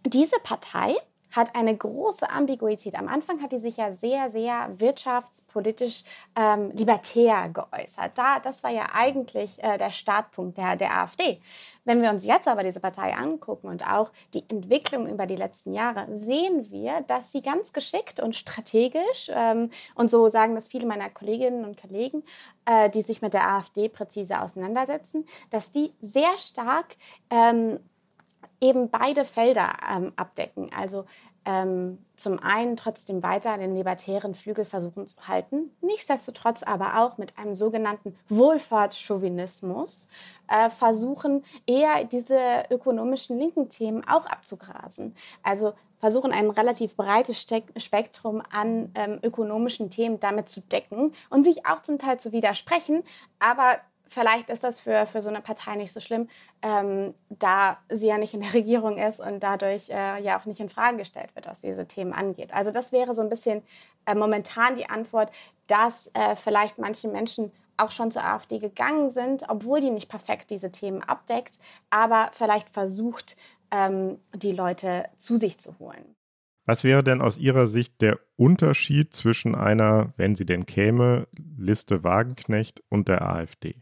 Diese Partei hat eine große Ambiguität. Am Anfang hat die sich ja sehr, sehr wirtschaftspolitisch ähm, libertär geäußert. Da, das war ja eigentlich äh, der Startpunkt der, der AfD. Wenn wir uns jetzt aber diese Partei angucken und auch die Entwicklung über die letzten Jahre, sehen wir, dass sie ganz geschickt und strategisch, ähm, und so sagen das viele meiner Kolleginnen und Kollegen, äh, die sich mit der AfD präzise auseinandersetzen, dass die sehr stark ähm, eben beide Felder ähm, abdecken. Also ähm, zum einen trotzdem weiter den libertären Flügel versuchen zu halten, nichtsdestotrotz aber auch mit einem sogenannten Wohlfahrtschauvinismus äh, versuchen, eher diese ökonomischen linken Themen auch abzugrasen. Also versuchen ein relativ breites Spektrum an ähm, ökonomischen Themen damit zu decken und sich auch zum Teil zu widersprechen, aber vielleicht ist das für, für so eine Partei nicht so schlimm, ähm, da sie ja nicht in der Regierung ist und dadurch äh, ja auch nicht in Frage gestellt wird, was diese Themen angeht. Also das wäre so ein bisschen äh, momentan die Antwort, dass äh, vielleicht manche Menschen auch schon zur AfD gegangen sind, obwohl die nicht perfekt diese Themen abdeckt, aber vielleicht versucht, ähm, die Leute zu sich zu holen. Was wäre denn aus Ihrer Sicht der Unterschied zwischen einer, wenn sie denn käme, Liste Wagenknecht und der AfD?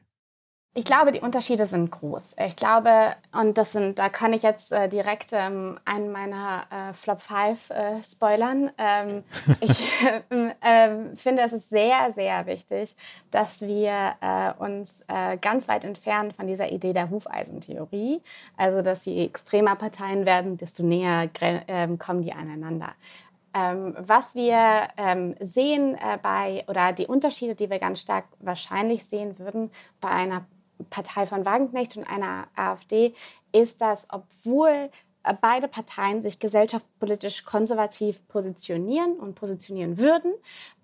Ich glaube, die Unterschiede sind groß. Ich glaube, und das sind, da kann ich jetzt äh, direkt ähm, einen meiner äh, Flop 5 äh, spoilern. Ähm, ich ähm, finde, es ist sehr, sehr wichtig, dass wir äh, uns äh, ganz weit entfernen von dieser Idee der Hufeisentheorie. Also, dass je extremer Parteien werden, desto näher ähm, kommen die aneinander. Ähm, was wir ähm, sehen äh, bei, oder die Unterschiede, die wir ganz stark wahrscheinlich sehen würden bei einer Partei von Wagenknecht und einer AfD, ist, dass obwohl äh, beide Parteien sich gesellschaftspolitisch konservativ positionieren und positionieren würden,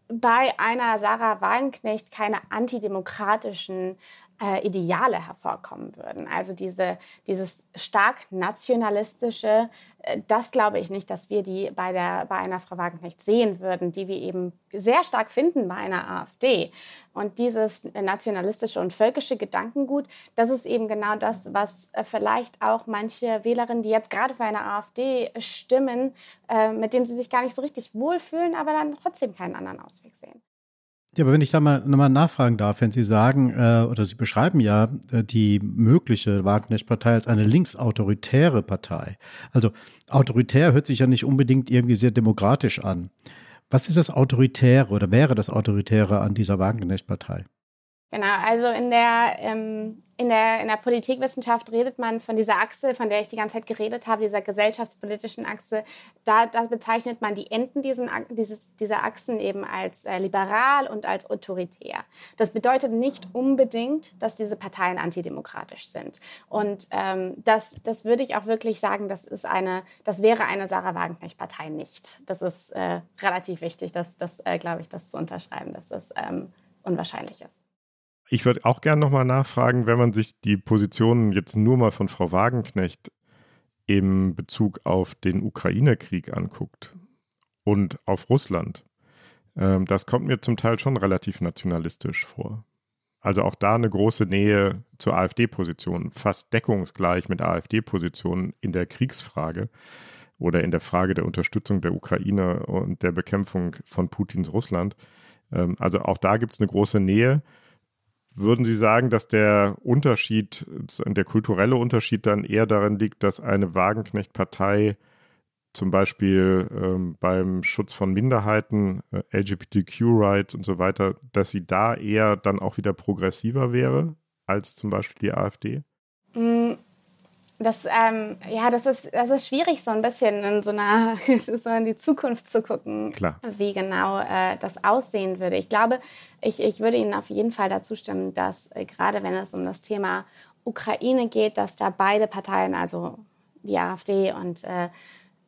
bei einer Sarah Wagenknecht keine antidemokratischen äh, Ideale hervorkommen würden. Also diese, dieses stark nationalistische, äh, das glaube ich nicht, dass wir die bei, der, bei einer Frau Wagenknecht sehen würden, die wir eben sehr stark finden bei einer AfD. Und dieses nationalistische und völkische Gedankengut, das ist eben genau das, was äh, vielleicht auch manche Wählerinnen, die jetzt gerade für eine AfD stimmen, mit denen sie sich gar nicht so richtig wohlfühlen, aber dann trotzdem keinen anderen Ausweg sehen. Ja, aber wenn ich da mal nochmal nachfragen darf, wenn Sie sagen, äh, oder Sie beschreiben ja äh, die mögliche Wagenknecht-Partei als eine linksautoritäre Partei. Also autoritär hört sich ja nicht unbedingt irgendwie sehr demokratisch an. Was ist das Autoritäre oder wäre das Autoritäre an dieser Wagenknecht-Partei? Genau, also in der, ähm, in, der, in der Politikwissenschaft redet man von dieser Achse, von der ich die ganze Zeit geredet habe, dieser gesellschaftspolitischen Achse. Da, da bezeichnet man die Enden diesen, dieses, dieser Achsen eben als äh, liberal und als autoritär. Das bedeutet nicht unbedingt, dass diese Parteien antidemokratisch sind. Und ähm, das, das würde ich auch wirklich sagen, das, ist eine, das wäre eine Sarah Wagenknecht-Partei nicht. Das ist äh, relativ wichtig, das, das äh, glaube ich, das zu unterschreiben, dass das ähm, unwahrscheinlich ist. Ich würde auch gerne nochmal nachfragen, wenn man sich die Positionen jetzt nur mal von Frau Wagenknecht im Bezug auf den Ukraine-Krieg anguckt und auf Russland. Ähm, das kommt mir zum Teil schon relativ nationalistisch vor. Also auch da eine große Nähe zur AfD-Position, fast deckungsgleich mit AfD-Positionen in der Kriegsfrage oder in der Frage der Unterstützung der Ukraine und der Bekämpfung von Putins Russland. Ähm, also auch da gibt es eine große Nähe. Würden Sie sagen, dass der Unterschied, der kulturelle Unterschied dann eher darin liegt, dass eine Wagenknecht-Partei zum Beispiel ähm, beim Schutz von Minderheiten, äh, LGBTQ-Rights und so weiter, dass sie da eher dann auch wieder progressiver wäre als zum Beispiel die AfD? Das, ähm, ja, das ist, das ist schwierig, so ein bisschen in so einer, so in die Zukunft zu gucken, Klar. wie genau äh, das aussehen würde. Ich glaube, ich, ich würde Ihnen auf jeden Fall dazu stimmen, dass äh, gerade wenn es um das Thema Ukraine geht, dass da beide Parteien, also die AfD und äh,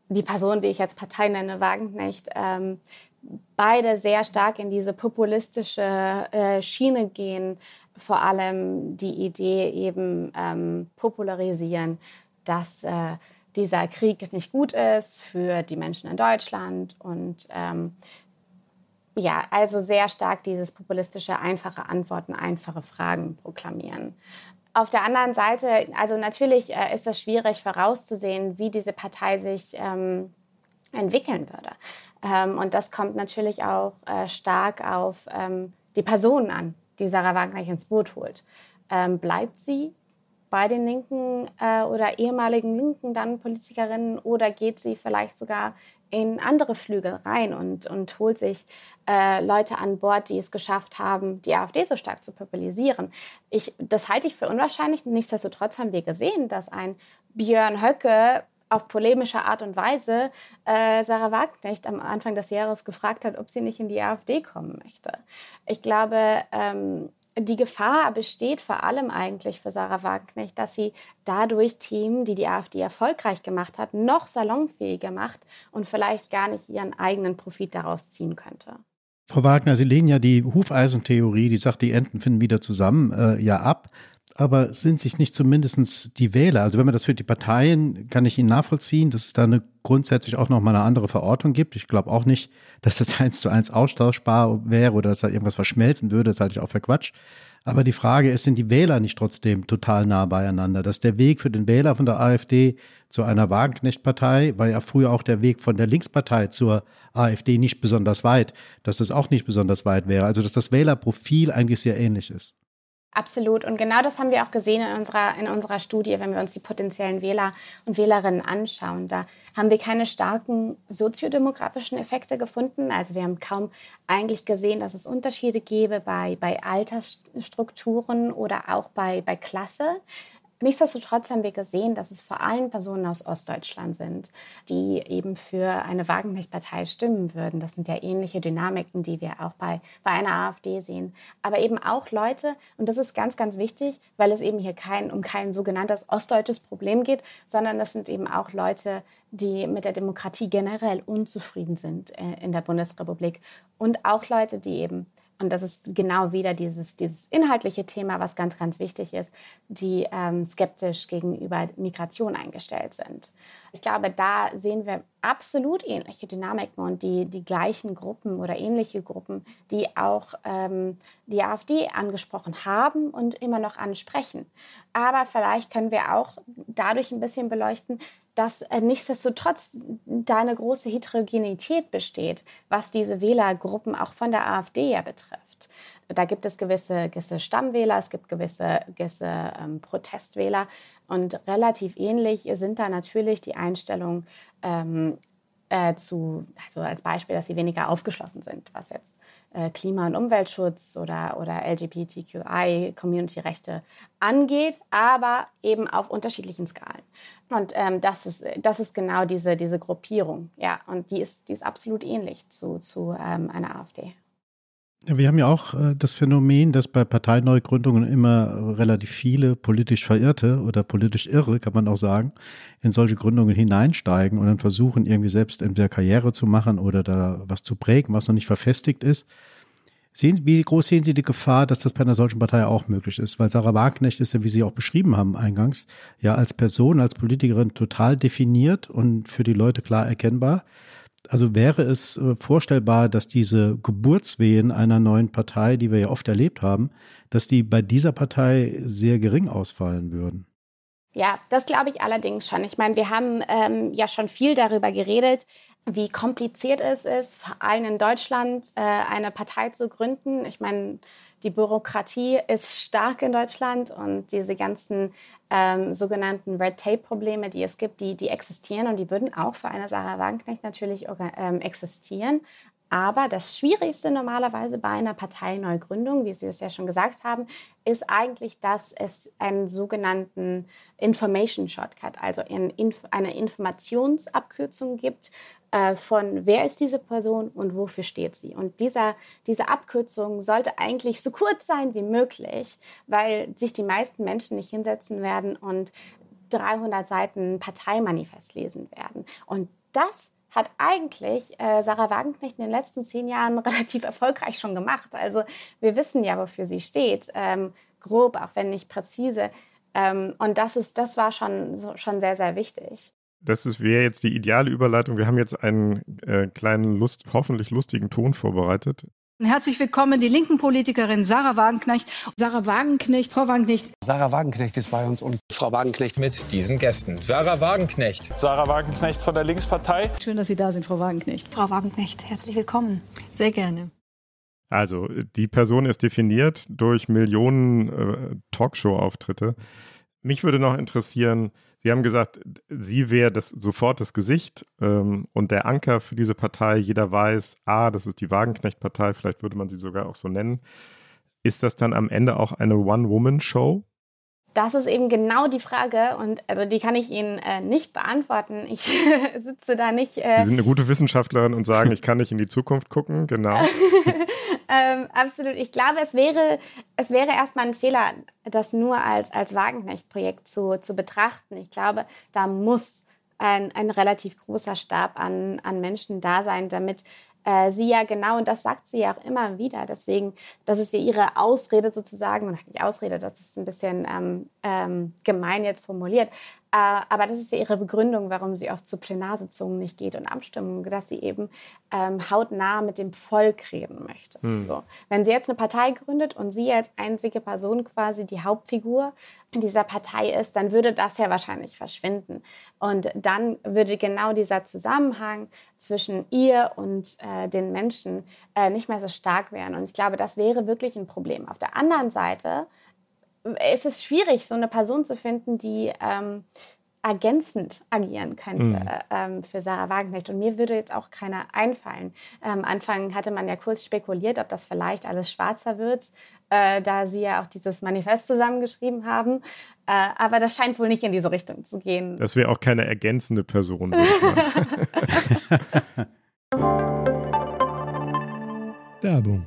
die Person, die ich jetzt Partei nenne, Wagenknecht, ähm, beide sehr stark in diese populistische äh, Schiene gehen, vor allem die Idee eben ähm, popularisieren, dass äh, dieser Krieg nicht gut ist für die Menschen in Deutschland und ähm, ja, also sehr stark dieses populistische, einfache Antworten, einfache Fragen proklamieren. Auf der anderen Seite, also natürlich äh, ist es schwierig vorauszusehen, wie diese Partei sich ähm, entwickeln würde. Ähm, und das kommt natürlich auch äh, stark auf ähm, die Personen an, die Sarah Wagenknecht ins Boot holt. Ähm, bleibt sie bei den Linken äh, oder ehemaligen Linken dann Politikerinnen oder geht sie vielleicht sogar in andere Flügel rein und, und holt sich äh, Leute an Bord, die es geschafft haben, die AfD so stark zu populisieren. Ich, das halte ich für unwahrscheinlich. Nichtsdestotrotz haben wir gesehen, dass ein Björn Höcke auf polemische Art und Weise äh, Sarah Wagenknecht am Anfang des Jahres gefragt hat, ob sie nicht in die AfD kommen möchte. Ich glaube, ähm, die Gefahr besteht vor allem eigentlich für Sarah Wagenknecht, dass sie dadurch Themen, die die AfD erfolgreich gemacht hat, noch salonfähiger macht und vielleicht gar nicht ihren eigenen Profit daraus ziehen könnte. Frau Wagner, Sie lehnen ja die Hufeisentheorie, die sagt, die Enten finden wieder zusammen, äh, ja ab aber sind sich nicht zumindest die Wähler, also wenn man das für die Parteien, kann ich Ihnen nachvollziehen, dass es da eine grundsätzlich auch nochmal eine andere Verortung gibt. Ich glaube auch nicht, dass das eins zu eins austauschbar wäre oder dass da irgendwas verschmelzen würde, das halte ich auch für Quatsch. Aber die Frage ist, sind die Wähler nicht trotzdem total nah beieinander? Dass der Weg für den Wähler von der AfD zu einer Wagenknecht-Partei war ja früher auch der Weg von der Linkspartei zur AfD nicht besonders weit, dass das auch nicht besonders weit wäre. Also dass das Wählerprofil eigentlich sehr ähnlich ist. Absolut. Und genau das haben wir auch gesehen in unserer, in unserer Studie, wenn wir uns die potenziellen Wähler und Wählerinnen anschauen. Da haben wir keine starken soziodemografischen Effekte gefunden. Also wir haben kaum eigentlich gesehen, dass es Unterschiede gäbe bei, bei Altersstrukturen oder auch bei, bei Klasse. Nichtsdestotrotz haben wir gesehen, dass es vor allem Personen aus Ostdeutschland sind, die eben für eine Wagenknecht-Partei stimmen würden. Das sind ja ähnliche Dynamiken, die wir auch bei, bei einer AfD sehen. Aber eben auch Leute, und das ist ganz, ganz wichtig, weil es eben hier kein, um kein sogenanntes ostdeutsches Problem geht, sondern das sind eben auch Leute, die mit der Demokratie generell unzufrieden sind äh, in der Bundesrepublik. Und auch Leute, die eben und das ist genau wieder dieses, dieses inhaltliche Thema, was ganz, ganz wichtig ist, die ähm, skeptisch gegenüber Migration eingestellt sind. Ich glaube, da sehen wir absolut ähnliche Dynamiken und die, die gleichen Gruppen oder ähnliche Gruppen, die auch ähm, die AfD angesprochen haben und immer noch ansprechen. Aber vielleicht können wir auch dadurch ein bisschen beleuchten, dass äh, nichtsdestotrotz da eine große Heterogenität besteht, was diese Wählergruppen auch von der AfD ja betrifft. Da gibt es gewisse, gewisse Stammwähler, es gibt gewisse, gewisse ähm, Protestwähler und relativ ähnlich sind da natürlich die Einstellungen ähm, äh, zu, also als Beispiel, dass sie weniger aufgeschlossen sind, was jetzt äh, Klima- und Umweltschutz oder, oder LGBTQI-Community-Rechte angeht, aber eben auf unterschiedlichen Skalen. Und ähm, das, ist, das ist genau diese, diese Gruppierung, ja, und die ist, die ist absolut ähnlich zu, zu ähm, einer AfD. Ja, wir haben ja auch äh, das Phänomen, dass bei Parteineugründungen immer relativ viele politisch Verirrte oder politisch Irre, kann man auch sagen, in solche Gründungen hineinsteigen und dann versuchen, irgendwie selbst entweder Karriere zu machen oder da was zu prägen, was noch nicht verfestigt ist. Sehen, wie groß sehen Sie die Gefahr, dass das bei einer solchen Partei auch möglich ist? Weil Sarah Wagenknecht ist ja, wie Sie auch beschrieben haben eingangs, ja als Person, als Politikerin total definiert und für die Leute klar erkennbar. Also wäre es äh, vorstellbar, dass diese Geburtswehen einer neuen Partei, die wir ja oft erlebt haben, dass die bei dieser Partei sehr gering ausfallen würden? Ja, das glaube ich allerdings schon. Ich meine, wir haben ähm, ja schon viel darüber geredet, wie kompliziert es ist, vor allem in Deutschland äh, eine Partei zu gründen. Ich meine, die Bürokratie ist stark in Deutschland und diese ganzen ähm, sogenannten Red Tape-Probleme, die es gibt, die, die existieren und die würden auch für eine Sarah Wagenknecht natürlich ähm, existieren. Aber das Schwierigste normalerweise bei einer Parteineugründung, wie Sie es ja schon gesagt haben, ist eigentlich, dass es einen sogenannten Information Shortcut, also eine Informationsabkürzung gibt äh, von wer ist diese Person und wofür steht sie. Und dieser, diese Abkürzung sollte eigentlich so kurz sein wie möglich, weil sich die meisten Menschen nicht hinsetzen werden und 300 Seiten Parteimanifest lesen werden. Und das hat eigentlich äh, Sarah Wagenknecht in den letzten zehn Jahren relativ erfolgreich schon gemacht. Also wir wissen ja, wofür sie steht, ähm, grob, auch wenn nicht präzise. Ähm, und das, ist, das war schon, so, schon sehr, sehr wichtig. Das wäre jetzt die ideale Überleitung. Wir haben jetzt einen äh, kleinen, Lust, hoffentlich lustigen Ton vorbereitet. Herzlich willkommen, die linken Politikerin Sarah Wagenknecht. Sarah Wagenknecht, Frau Wagenknecht. Sarah Wagenknecht ist bei uns und Frau Wagenknecht mit diesen Gästen. Sarah Wagenknecht. Sarah Wagenknecht von der Linkspartei. Schön, dass Sie da sind, Frau Wagenknecht. Frau Wagenknecht, herzlich willkommen. Sehr gerne. Also, die Person ist definiert durch Millionen äh, Talkshow-Auftritte. Mich würde noch interessieren, Sie haben gesagt, sie wäre das, sofort das Gesicht ähm, und der Anker für diese Partei. Jeder weiß, ah, das ist die Wagenknecht-Partei, vielleicht würde man sie sogar auch so nennen. Ist das dann am Ende auch eine One-Woman-Show? Das ist eben genau die Frage und also die kann ich Ihnen äh, nicht beantworten. Ich sitze da nicht. Äh Sie sind eine gute Wissenschaftlerin und sagen, ich kann nicht in die Zukunft gucken, genau. ähm, absolut. Ich glaube, es wäre, es wäre erstmal ein Fehler, das nur als, als Wagenknecht-Projekt zu, zu betrachten. Ich glaube, da muss ein, ein relativ großer Stab an, an Menschen da sein, damit äh, sie ja genau, und das sagt sie ja auch immer wieder, deswegen, das ist ja ihre Ausrede sozusagen, und nicht Ausrede, das ist ein bisschen ähm, ähm, gemein jetzt formuliert, aber das ist ja ihre Begründung, warum sie oft zu Plenarsitzungen nicht geht und Abstimmungen, dass sie eben ähm, hautnah mit dem Volk reden möchte. Hm. So. Wenn sie jetzt eine Partei gründet und sie als einzige Person quasi die Hauptfigur in dieser Partei ist, dann würde das ja wahrscheinlich verschwinden. Und dann würde genau dieser Zusammenhang zwischen ihr und äh, den Menschen äh, nicht mehr so stark werden. Und ich glaube, das wäre wirklich ein Problem. Auf der anderen Seite ist es schwierig, so eine Person zu finden, die ähm, ergänzend agieren könnte mhm. ähm, für Sarah Wagenknecht. Und mir würde jetzt auch keiner einfallen. Am ähm, Anfang hatte man ja kurz spekuliert, ob das vielleicht alles schwarzer wird, äh, da sie ja auch dieses Manifest zusammengeschrieben haben. Äh, aber das scheint wohl nicht in diese Richtung zu gehen. Das wäre auch keine ergänzende Person. Werbung.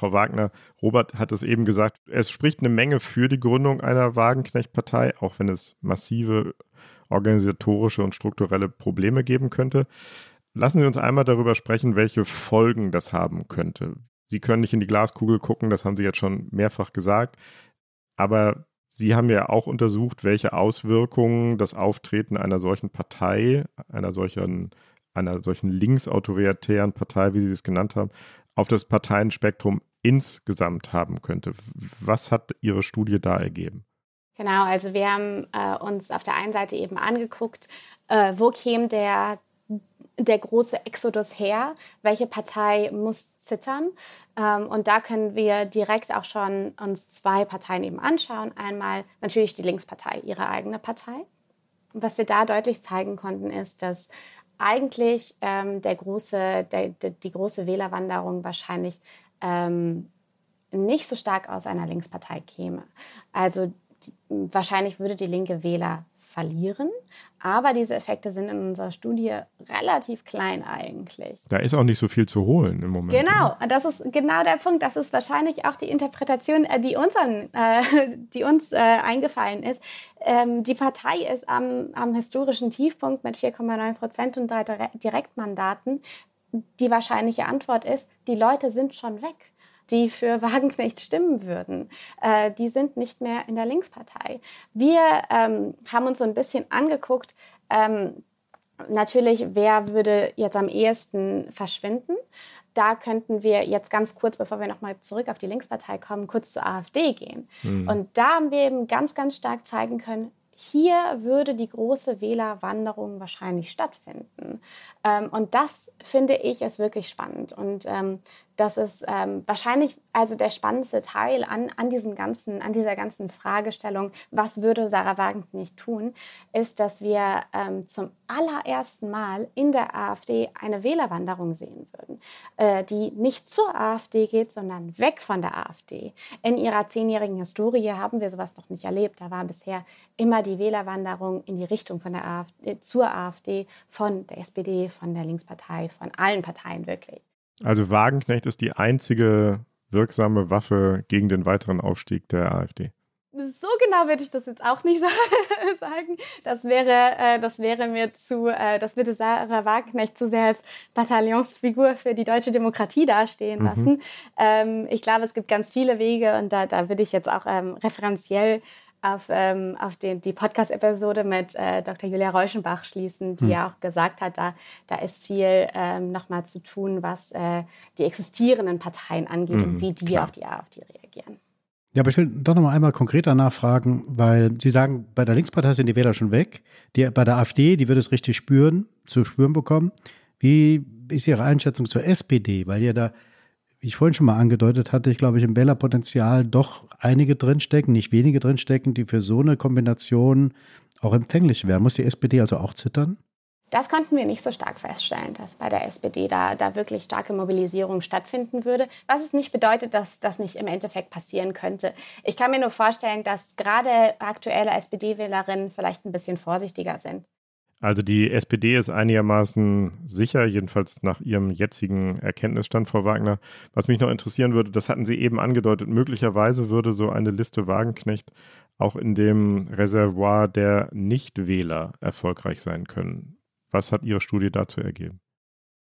Frau Wagner, Robert hat es eben gesagt, es spricht eine Menge für die Gründung einer Wagenknecht-Partei, auch wenn es massive organisatorische und strukturelle Probleme geben könnte. Lassen Sie uns einmal darüber sprechen, welche Folgen das haben könnte. Sie können nicht in die Glaskugel gucken, das haben Sie jetzt schon mehrfach gesagt. Aber Sie haben ja auch untersucht, welche Auswirkungen das Auftreten einer solchen Partei, einer solchen, einer solchen linksautoritären Partei, wie Sie es genannt haben, auf das Parteienspektrum insgesamt haben könnte. Was hat Ihre Studie da ergeben? Genau, also wir haben äh, uns auf der einen Seite eben angeguckt, äh, wo käme der, der große Exodus her, welche Partei muss zittern. Ähm, und da können wir direkt auch schon uns zwei Parteien eben anschauen. Einmal natürlich die Linkspartei, ihre eigene Partei. Was wir da deutlich zeigen konnten, ist, dass eigentlich ähm, der große, der, der, die große Wählerwanderung wahrscheinlich ähm, nicht so stark aus einer Linkspartei käme. Also die, wahrscheinlich würde die Linke Wähler verlieren. Aber diese Effekte sind in unserer Studie relativ klein eigentlich. Da ist auch nicht so viel zu holen im Moment. Genau, und das ist genau der Punkt. Das ist wahrscheinlich auch die Interpretation, äh, die uns, an, äh, die uns äh, eingefallen ist. Ähm, die Partei ist am, am historischen Tiefpunkt mit 4,9 Prozent und drei Direktmandaten. Die wahrscheinliche Antwort ist, die Leute sind schon weg die für Wagenknecht stimmen würden, äh, die sind nicht mehr in der Linkspartei. Wir ähm, haben uns so ein bisschen angeguckt, ähm, natürlich, wer würde jetzt am ehesten verschwinden. Da könnten wir jetzt ganz kurz, bevor wir nochmal zurück auf die Linkspartei kommen, kurz zur AfD gehen. Mhm. Und da haben wir eben ganz, ganz stark zeigen können, hier würde die große Wählerwanderung wahrscheinlich stattfinden. Ähm, und das finde ich ist wirklich spannend. Und ähm, das ist ähm, wahrscheinlich also der spannendste Teil an, an, diesem ganzen, an dieser ganzen Fragestellung, was würde Sarah Wagenknecht tun, ist, dass wir ähm, zum allerersten Mal in der AfD eine Wählerwanderung sehen würden, äh, die nicht zur AfD geht, sondern weg von der AfD. In ihrer zehnjährigen Historie haben wir sowas noch nicht erlebt. Da war bisher immer die Wählerwanderung in die Richtung von der AfD, zur AfD, von der SPD, von der Linkspartei, von allen Parteien wirklich. Also Wagenknecht ist die einzige wirksame Waffe gegen den weiteren Aufstieg der AfD. So genau würde ich das jetzt auch nicht sagen. Das wäre, äh, das wäre mir zu, äh, das würde Sarah Wagenknecht zu sehr als Bataillonsfigur für die deutsche Demokratie dastehen mhm. lassen. Mhm. Ich glaube, es gibt ganz viele Wege und da, da würde ich jetzt auch ähm, referenziell auf, ähm, auf den, die Podcast-Episode mit äh, Dr. Julia Reuschenbach schließen, die hm. ja auch gesagt hat, da, da ist viel ähm, nochmal zu tun, was äh, die existierenden Parteien angeht hm, und wie die klar. auf die AfD reagieren. Ja, aber ich will doch noch mal einmal konkreter nachfragen, weil Sie sagen, bei der Linkspartei sind die Wähler schon weg. Die, bei der AfD, die wird es richtig spüren, zu spüren bekommen. Wie ist Ihre Einschätzung zur SPD? Weil ihr da wie ich vorhin schon mal angedeutet hatte, ich glaube, ich im Wählerpotenzial doch einige drinstecken, nicht wenige drinstecken, die für so eine Kombination auch empfänglich wären. Muss die SPD also auch zittern? Das konnten wir nicht so stark feststellen, dass bei der SPD da, da wirklich starke Mobilisierung stattfinden würde. Was es nicht bedeutet, dass das nicht im Endeffekt passieren könnte. Ich kann mir nur vorstellen, dass gerade aktuelle SPD-Wählerinnen vielleicht ein bisschen vorsichtiger sind. Also die SPD ist einigermaßen sicher, jedenfalls nach ihrem jetzigen Erkenntnisstand, Frau Wagner. Was mich noch interessieren würde, das hatten Sie eben angedeutet, möglicherweise würde so eine Liste Wagenknecht auch in dem Reservoir der Nichtwähler erfolgreich sein können. Was hat Ihre Studie dazu ergeben?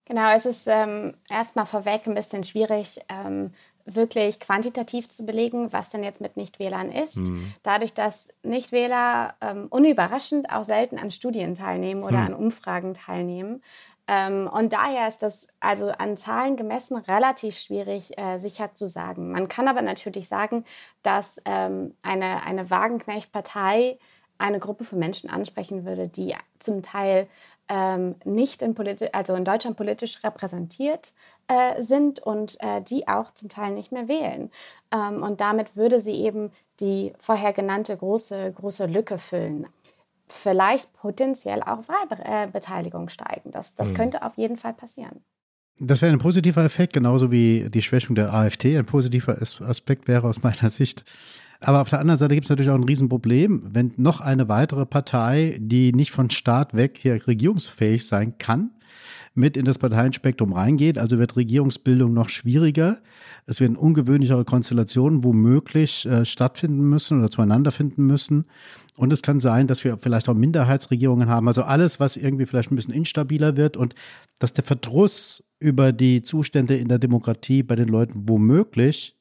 Genau, es ist ähm, erstmal vorweg ein bisschen schwierig, ähm, wirklich quantitativ zu belegen, was denn jetzt mit Nichtwählern ist. Mhm. Dadurch, dass Nichtwähler ähm, unüberraschend auch selten an Studien teilnehmen oder mhm. an Umfragen teilnehmen. Ähm, und daher ist das also an Zahlen gemessen relativ schwierig äh, sicher zu sagen. Man kann aber natürlich sagen, dass ähm, eine, eine Wagenknecht-Partei eine Gruppe von Menschen ansprechen würde, die zum Teil ähm, nicht in, also in Deutschland politisch repräsentiert äh, sind und äh, die auch zum Teil nicht mehr wählen. Ähm, und damit würde sie eben die vorher genannte große, große Lücke füllen. Vielleicht potenziell auch Wahlbeteiligung steigen. Das, das mhm. könnte auf jeden Fall passieren. Das wäre ein positiver Effekt, genauso wie die Schwächung der AfD ein positiver Aspekt wäre aus meiner Sicht. Aber auf der anderen Seite gibt es natürlich auch ein Riesenproblem, wenn noch eine weitere Partei, die nicht von Staat weg hier regierungsfähig sein kann, mit in das Parteienspektrum reingeht. Also wird Regierungsbildung noch schwieriger. Es werden ungewöhnlichere Konstellationen womöglich äh, stattfinden müssen oder zueinander finden müssen. Und es kann sein, dass wir vielleicht auch Minderheitsregierungen haben. Also alles, was irgendwie vielleicht ein bisschen instabiler wird und dass der Verdruss über die Zustände in der Demokratie bei den Leuten womöglich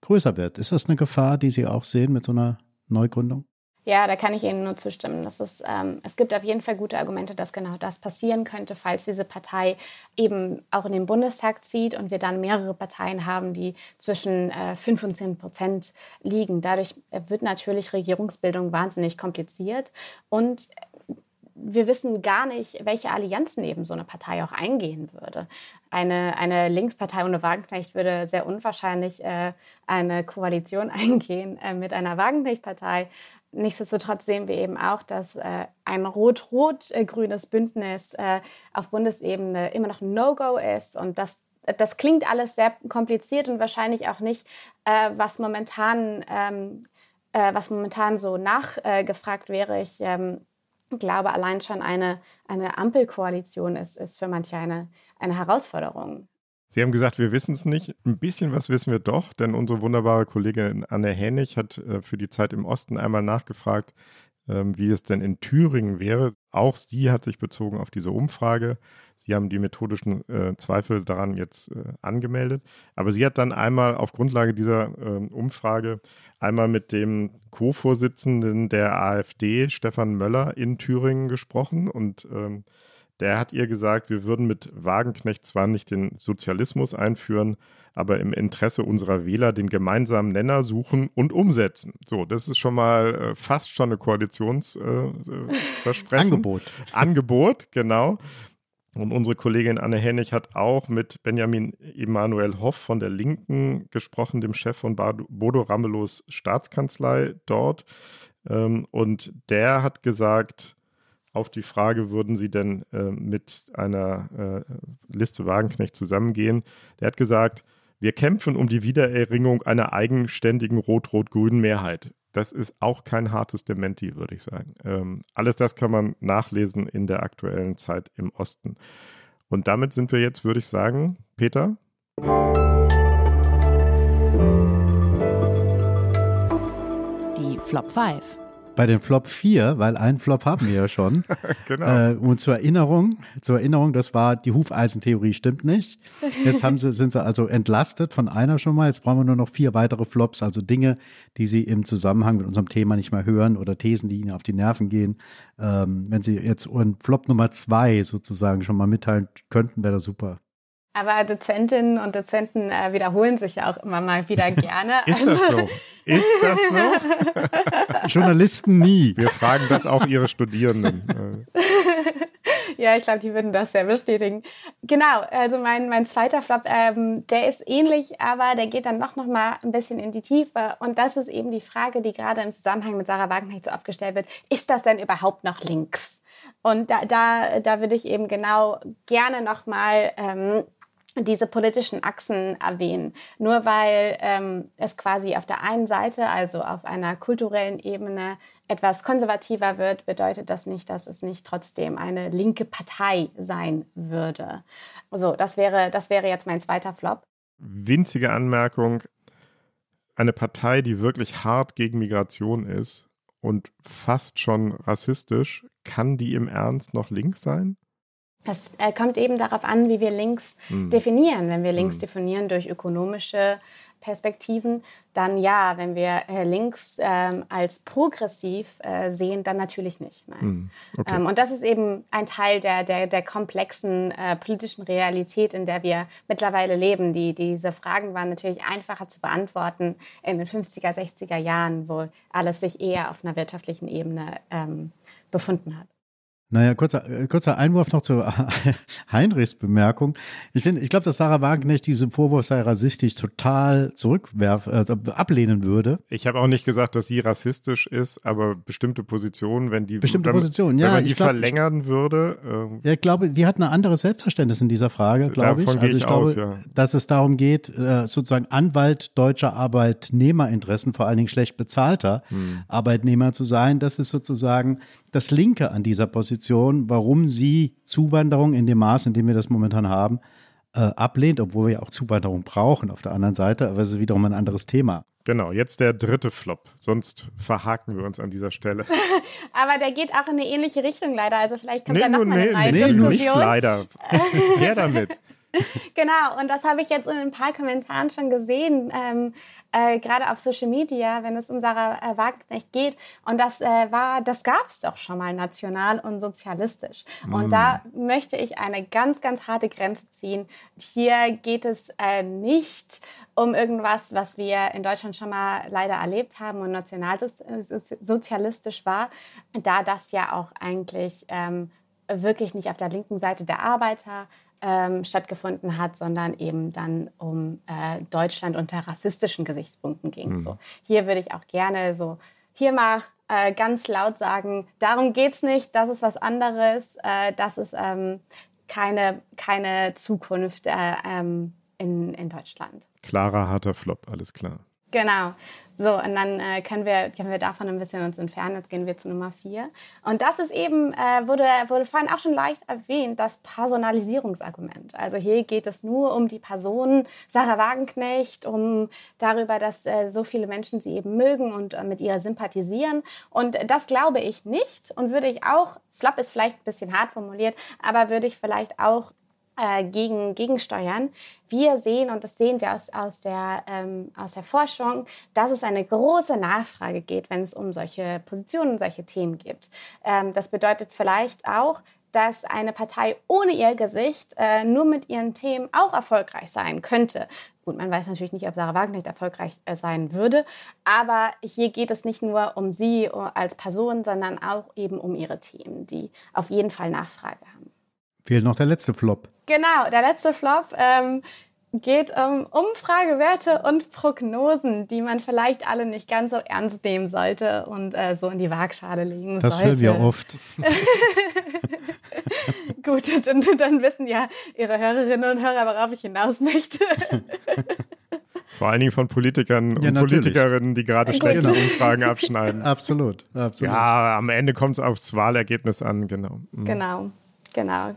größer wird. Ist das eine Gefahr, die Sie auch sehen mit so einer Neugründung? Ja, da kann ich Ihnen nur zustimmen. Das ist, ähm, es gibt auf jeden Fall gute Argumente, dass genau das passieren könnte, falls diese Partei eben auch in den Bundestag zieht und wir dann mehrere Parteien haben, die zwischen äh, 5 und 10 Prozent liegen. Dadurch wird natürlich Regierungsbildung wahnsinnig kompliziert und wir wissen gar nicht, welche Allianzen eben so eine Partei auch eingehen würde. Eine, eine Linkspartei ohne Wagenknecht würde sehr unwahrscheinlich äh, eine Koalition eingehen äh, mit einer Wagenknecht-Partei. Nichtsdestotrotz sehen wir eben auch, dass äh, ein rot-rot-grünes Bündnis äh, auf Bundesebene immer noch ein No-Go ist und das das klingt alles sehr kompliziert und wahrscheinlich auch nicht, äh, was momentan ähm, äh, was momentan so nachgefragt wäre. Ich ähm, glaube, allein schon eine, eine Ampelkoalition ist, ist für manche eine, eine Herausforderung. Sie haben gesagt, wir wissen es nicht. Ein bisschen was wissen wir doch, denn unsere wunderbare Kollegin Anne Hänig hat äh, für die Zeit im Osten einmal nachgefragt, ähm, wie es denn in Thüringen wäre. Auch sie hat sich bezogen auf diese Umfrage. Sie haben die methodischen äh, Zweifel daran jetzt äh, angemeldet. Aber sie hat dann einmal auf Grundlage dieser äh, Umfrage einmal mit dem Co-Vorsitzenden der AfD, Stefan Möller, in Thüringen gesprochen und ähm, der hat ihr gesagt, wir würden mit Wagenknecht zwar nicht den Sozialismus einführen, aber im Interesse unserer Wähler den gemeinsamen Nenner suchen und umsetzen. So, das ist schon mal äh, fast schon eine Koalitionsversprechen. Äh, Angebot. Angebot, genau. Und unsere Kollegin Anne Hennig hat auch mit Benjamin Emanuel Hoff von der Linken gesprochen, dem Chef von Bodo Ramelows Staatskanzlei dort. Ähm, und der hat gesagt, auf die Frage, würden Sie denn äh, mit einer äh, Liste Wagenknecht zusammengehen? Der hat gesagt, wir kämpfen um die Wiedererringung einer eigenständigen rot-rot-grünen Mehrheit. Das ist auch kein hartes Dementi, würde ich sagen. Ähm, alles das kann man nachlesen in der aktuellen Zeit im Osten. Und damit sind wir jetzt, würde ich sagen, Peter. Die Flop 5 bei den Flop 4, weil einen Flop haben wir ja schon. genau. Äh, und zur Erinnerung, zur Erinnerung, das war die Hufeisentheorie stimmt nicht. Jetzt haben sie, sind sie also entlastet von einer schon mal. Jetzt brauchen wir nur noch vier weitere Flops, also Dinge, die sie im Zusammenhang mit unserem Thema nicht mehr hören oder Thesen, die ihnen auf die Nerven gehen. Ähm, wenn sie jetzt Flop Nummer zwei sozusagen schon mal mitteilen könnten, wäre das super. Aber Dozentinnen und Dozenten äh, wiederholen sich ja auch immer mal wieder gerne. Ist das so? Ist das so? Journalisten nie. Wir fragen das auch ihre Studierenden. ja, ich glaube, die würden das sehr bestätigen. Genau, also mein, mein zweiter Flop, ähm, der ist ähnlich, aber der geht dann doch noch mal ein bisschen in die Tiefe. Und das ist eben die Frage, die gerade im Zusammenhang mit Sarah Wagenknecht so aufgestellt wird. Ist das denn überhaupt noch links? Und da, da, da würde ich eben genau gerne nochmal ähm, diese politischen Achsen erwähnen. Nur weil ähm, es quasi auf der einen Seite, also auf einer kulturellen Ebene, etwas konservativer wird, bedeutet das nicht, dass es nicht trotzdem eine linke Partei sein würde. So, das wäre, das wäre jetzt mein zweiter Flop. Winzige Anmerkung. Eine Partei, die wirklich hart gegen Migration ist und fast schon rassistisch, kann die im Ernst noch links sein? Es äh, kommt eben darauf an, wie wir links hm. definieren. Wenn wir links hm. definieren durch ökonomische Perspektiven, dann ja. Wenn wir äh, links ähm, als progressiv äh, sehen, dann natürlich nicht. Hm. Okay. Ähm, und das ist eben ein Teil der, der, der komplexen äh, politischen Realität, in der wir mittlerweile leben. Die, diese Fragen waren natürlich einfacher zu beantworten in den 50er, 60er Jahren, wo alles sich eher auf einer wirtschaftlichen Ebene ähm, befunden hat. Naja, kurzer, äh, kurzer Einwurf noch zu Heinrichs Bemerkung. Ich finde, ich glaube, dass Sarah Wagenknecht diesen Vorwurf sei rassistisch total zurückwerfen, äh, ablehnen würde. Ich habe auch nicht gesagt, dass sie rassistisch ist, aber bestimmte Positionen, wenn die, bestimmte wenn, Positionen, ja, wenn man die glaub, verlängern würde. Ähm, ja, ich glaube, die hat ein anderes Selbstverständnis in dieser Frage, glaube ich. Also ich, ich glaube, ja. dass es darum geht, äh, sozusagen Anwalt deutscher Arbeitnehmerinteressen, vor allen Dingen schlecht bezahlter hm. Arbeitnehmer zu sein. Das ist sozusagen das Linke an dieser Position Position, warum sie Zuwanderung in dem Maß, in dem wir das momentan haben, äh, ablehnt, obwohl wir auch Zuwanderung brauchen auf der anderen Seite, aber es ist wiederum ein anderes Thema. Genau, jetzt der dritte Flop. Sonst verhaken wir uns an dieser Stelle. aber der geht auch in eine ähnliche Richtung leider. Also vielleicht kommt nee, da noch mal eine nee, nee, Diskussion. Nicht leider. Wer damit? genau, und das habe ich jetzt in ein paar Kommentaren schon gesehen. Ähm, äh, gerade auf Social Media, wenn es um Sarah äh, Wagenknecht geht. Und das äh, war, das gab es doch schon mal national und sozialistisch. Mm. Und da möchte ich eine ganz, ganz harte Grenze ziehen. Hier geht es äh, nicht um irgendwas, was wir in Deutschland schon mal leider erlebt haben und nationalsozialistisch war, da das ja auch eigentlich ähm, wirklich nicht auf der linken Seite der Arbeiter ähm, stattgefunden hat, sondern eben dann um äh, Deutschland unter rassistischen Gesichtspunkten ging. Mhm. So, hier würde ich auch gerne so hier mal äh, ganz laut sagen, darum geht es nicht, das ist was anderes, äh, das ist ähm, keine, keine Zukunft äh, ähm, in, in Deutschland. Klarer, harter Flop, alles klar. Genau. So, und dann äh, können, wir, können wir davon ein bisschen uns entfernen. Jetzt gehen wir zu Nummer vier. Und das ist eben, äh, wurde, wurde vorhin auch schon leicht erwähnt, das Personalisierungsargument. Also hier geht es nur um die Person Sarah Wagenknecht, um darüber, dass äh, so viele Menschen sie eben mögen und äh, mit ihr sympathisieren. Und das glaube ich nicht und würde ich auch, Flop ist vielleicht ein bisschen hart formuliert, aber würde ich vielleicht auch äh, gegen, gegensteuern. Wir sehen, und das sehen wir aus, aus, der, ähm, aus der Forschung, dass es eine große Nachfrage geht, wenn es um solche Positionen, solche Themen geht. Ähm, das bedeutet vielleicht auch, dass eine Partei ohne ihr Gesicht äh, nur mit ihren Themen auch erfolgreich sein könnte. Gut, man weiß natürlich nicht, ob Sarah Wagner erfolgreich äh, sein würde, aber hier geht es nicht nur um sie als Person, sondern auch eben um ihre Themen, die auf jeden Fall Nachfrage haben. Fehlt noch der letzte Flop. Genau, der letzte Flop ähm, geht um Umfragewerte und Prognosen, die man vielleicht alle nicht ganz so ernst nehmen sollte und äh, so in die Waagschale legen das sollte. Das hören wir oft. Gut, dann, dann wissen ja Ihre Hörerinnen und Hörer, worauf ich hinaus möchte. Vor allen Dingen von Politikern ja, und natürlich. Politikerinnen, die gerade schlechte genau. Umfragen abschneiden. Absolut, absolut. Ja, am Ende kommt es aufs Wahlergebnis an, genau. Mhm. Genau, genau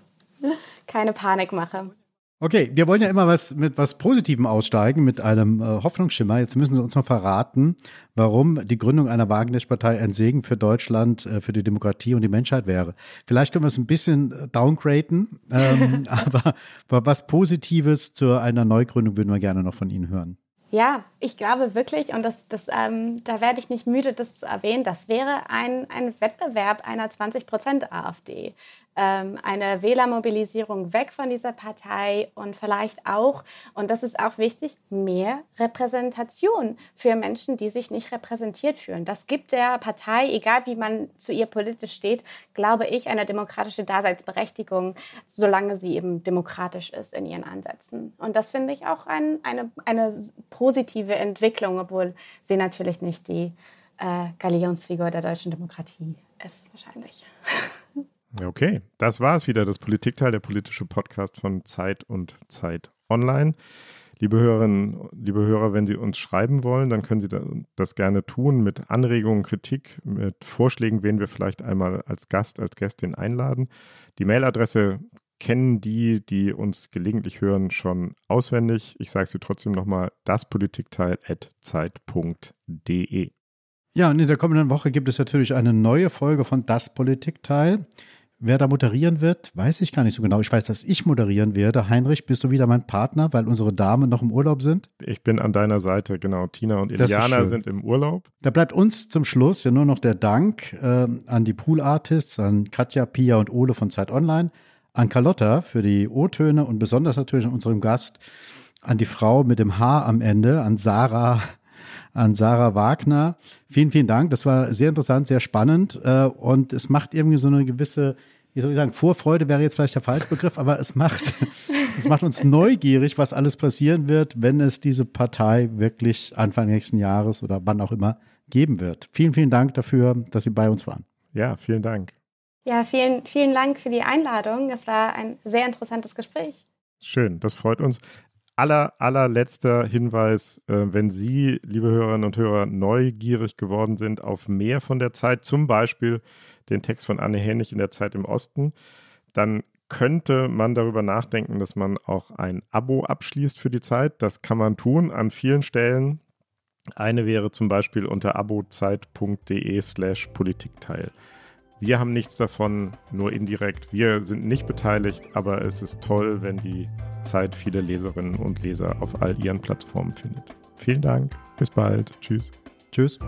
keine Panikmache. Okay, wir wollen ja immer was mit was Positivem aussteigen, mit einem äh, Hoffnungsschimmer. Jetzt müssen Sie uns noch verraten, warum die Gründung einer Wagenknecht-Partei ein Segen für Deutschland, äh, für die Demokratie und die Menschheit wäre. Vielleicht können wir es ein bisschen äh, downgraden, ähm, aber, was Positives zu einer Neugründung würden wir gerne noch von Ihnen hören. Ja, ich glaube wirklich, und das, das, ähm, da werde ich nicht müde, das zu erwähnen, das wäre ein, ein Wettbewerb einer 20% AfD eine Wählermobilisierung weg von dieser Partei und vielleicht auch, und das ist auch wichtig, mehr Repräsentation für Menschen, die sich nicht repräsentiert fühlen. Das gibt der Partei, egal wie man zu ihr politisch steht, glaube ich, eine demokratische Daseinsberechtigung, solange sie eben demokratisch ist in ihren Ansätzen. Und das finde ich auch ein, eine, eine positive Entwicklung, obwohl sie natürlich nicht die äh, Galionsfigur der deutschen Demokratie ist, wahrscheinlich. Okay, das war es wieder, das Politikteil, der politische Podcast von Zeit und Zeit Online. Liebe Hörerinnen, liebe Hörer, wenn Sie uns schreiben wollen, dann können Sie das gerne tun mit Anregungen, Kritik, mit Vorschlägen, wen wir vielleicht einmal als Gast, als Gästin einladen. Die Mailadresse kennen die, die uns gelegentlich hören, schon auswendig. Ich sage sie trotzdem nochmal, daspolitikteil.zeit.de. Ja, und in der kommenden Woche gibt es natürlich eine neue Folge von Das Politikteil. Wer da moderieren wird, weiß ich gar nicht so genau. Ich weiß, dass ich moderieren werde. Heinrich, bist du wieder mein Partner, weil unsere Damen noch im Urlaub sind? Ich bin an deiner Seite, genau. Tina und Iliana sind im Urlaub. Da bleibt uns zum Schluss ja nur noch der Dank äh, an die Pool Artists, an Katja, Pia und Ole von Zeit Online, an Carlotta für die O-Töne und besonders natürlich an unserem Gast, an die Frau mit dem Haar am Ende, an Sarah an Sarah Wagner. Vielen, vielen Dank. Das war sehr interessant, sehr spannend äh, und es macht irgendwie so eine gewisse, wie soll ich sagen, Vorfreude wäre jetzt vielleicht der falsche Begriff, aber es macht, es macht uns neugierig, was alles passieren wird, wenn es diese Partei wirklich Anfang nächsten Jahres oder wann auch immer geben wird. Vielen, vielen Dank dafür, dass Sie bei uns waren. Ja, vielen Dank. Ja, vielen, vielen Dank für die Einladung. Es war ein sehr interessantes Gespräch. Schön, das freut uns aller, allerletzter Hinweis, äh, wenn Sie, liebe Hörerinnen und Hörer, neugierig geworden sind auf mehr von der Zeit, zum Beispiel den Text von Anne Hennig in der Zeit im Osten, dann könnte man darüber nachdenken, dass man auch ein Abo abschließt für die Zeit. Das kann man tun an vielen Stellen. Eine wäre zum Beispiel unter abozeit.de slash Politikteil. Wir haben nichts davon, nur indirekt. Wir sind nicht beteiligt, aber es ist toll, wenn die Zeit viele Leserinnen und Leser auf all ihren Plattformen findet. Vielen Dank, bis bald, tschüss. Tschüss.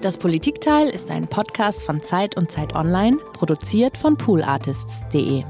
Das Politikteil ist ein Podcast von Zeit und Zeit Online, produziert von poolartists.de.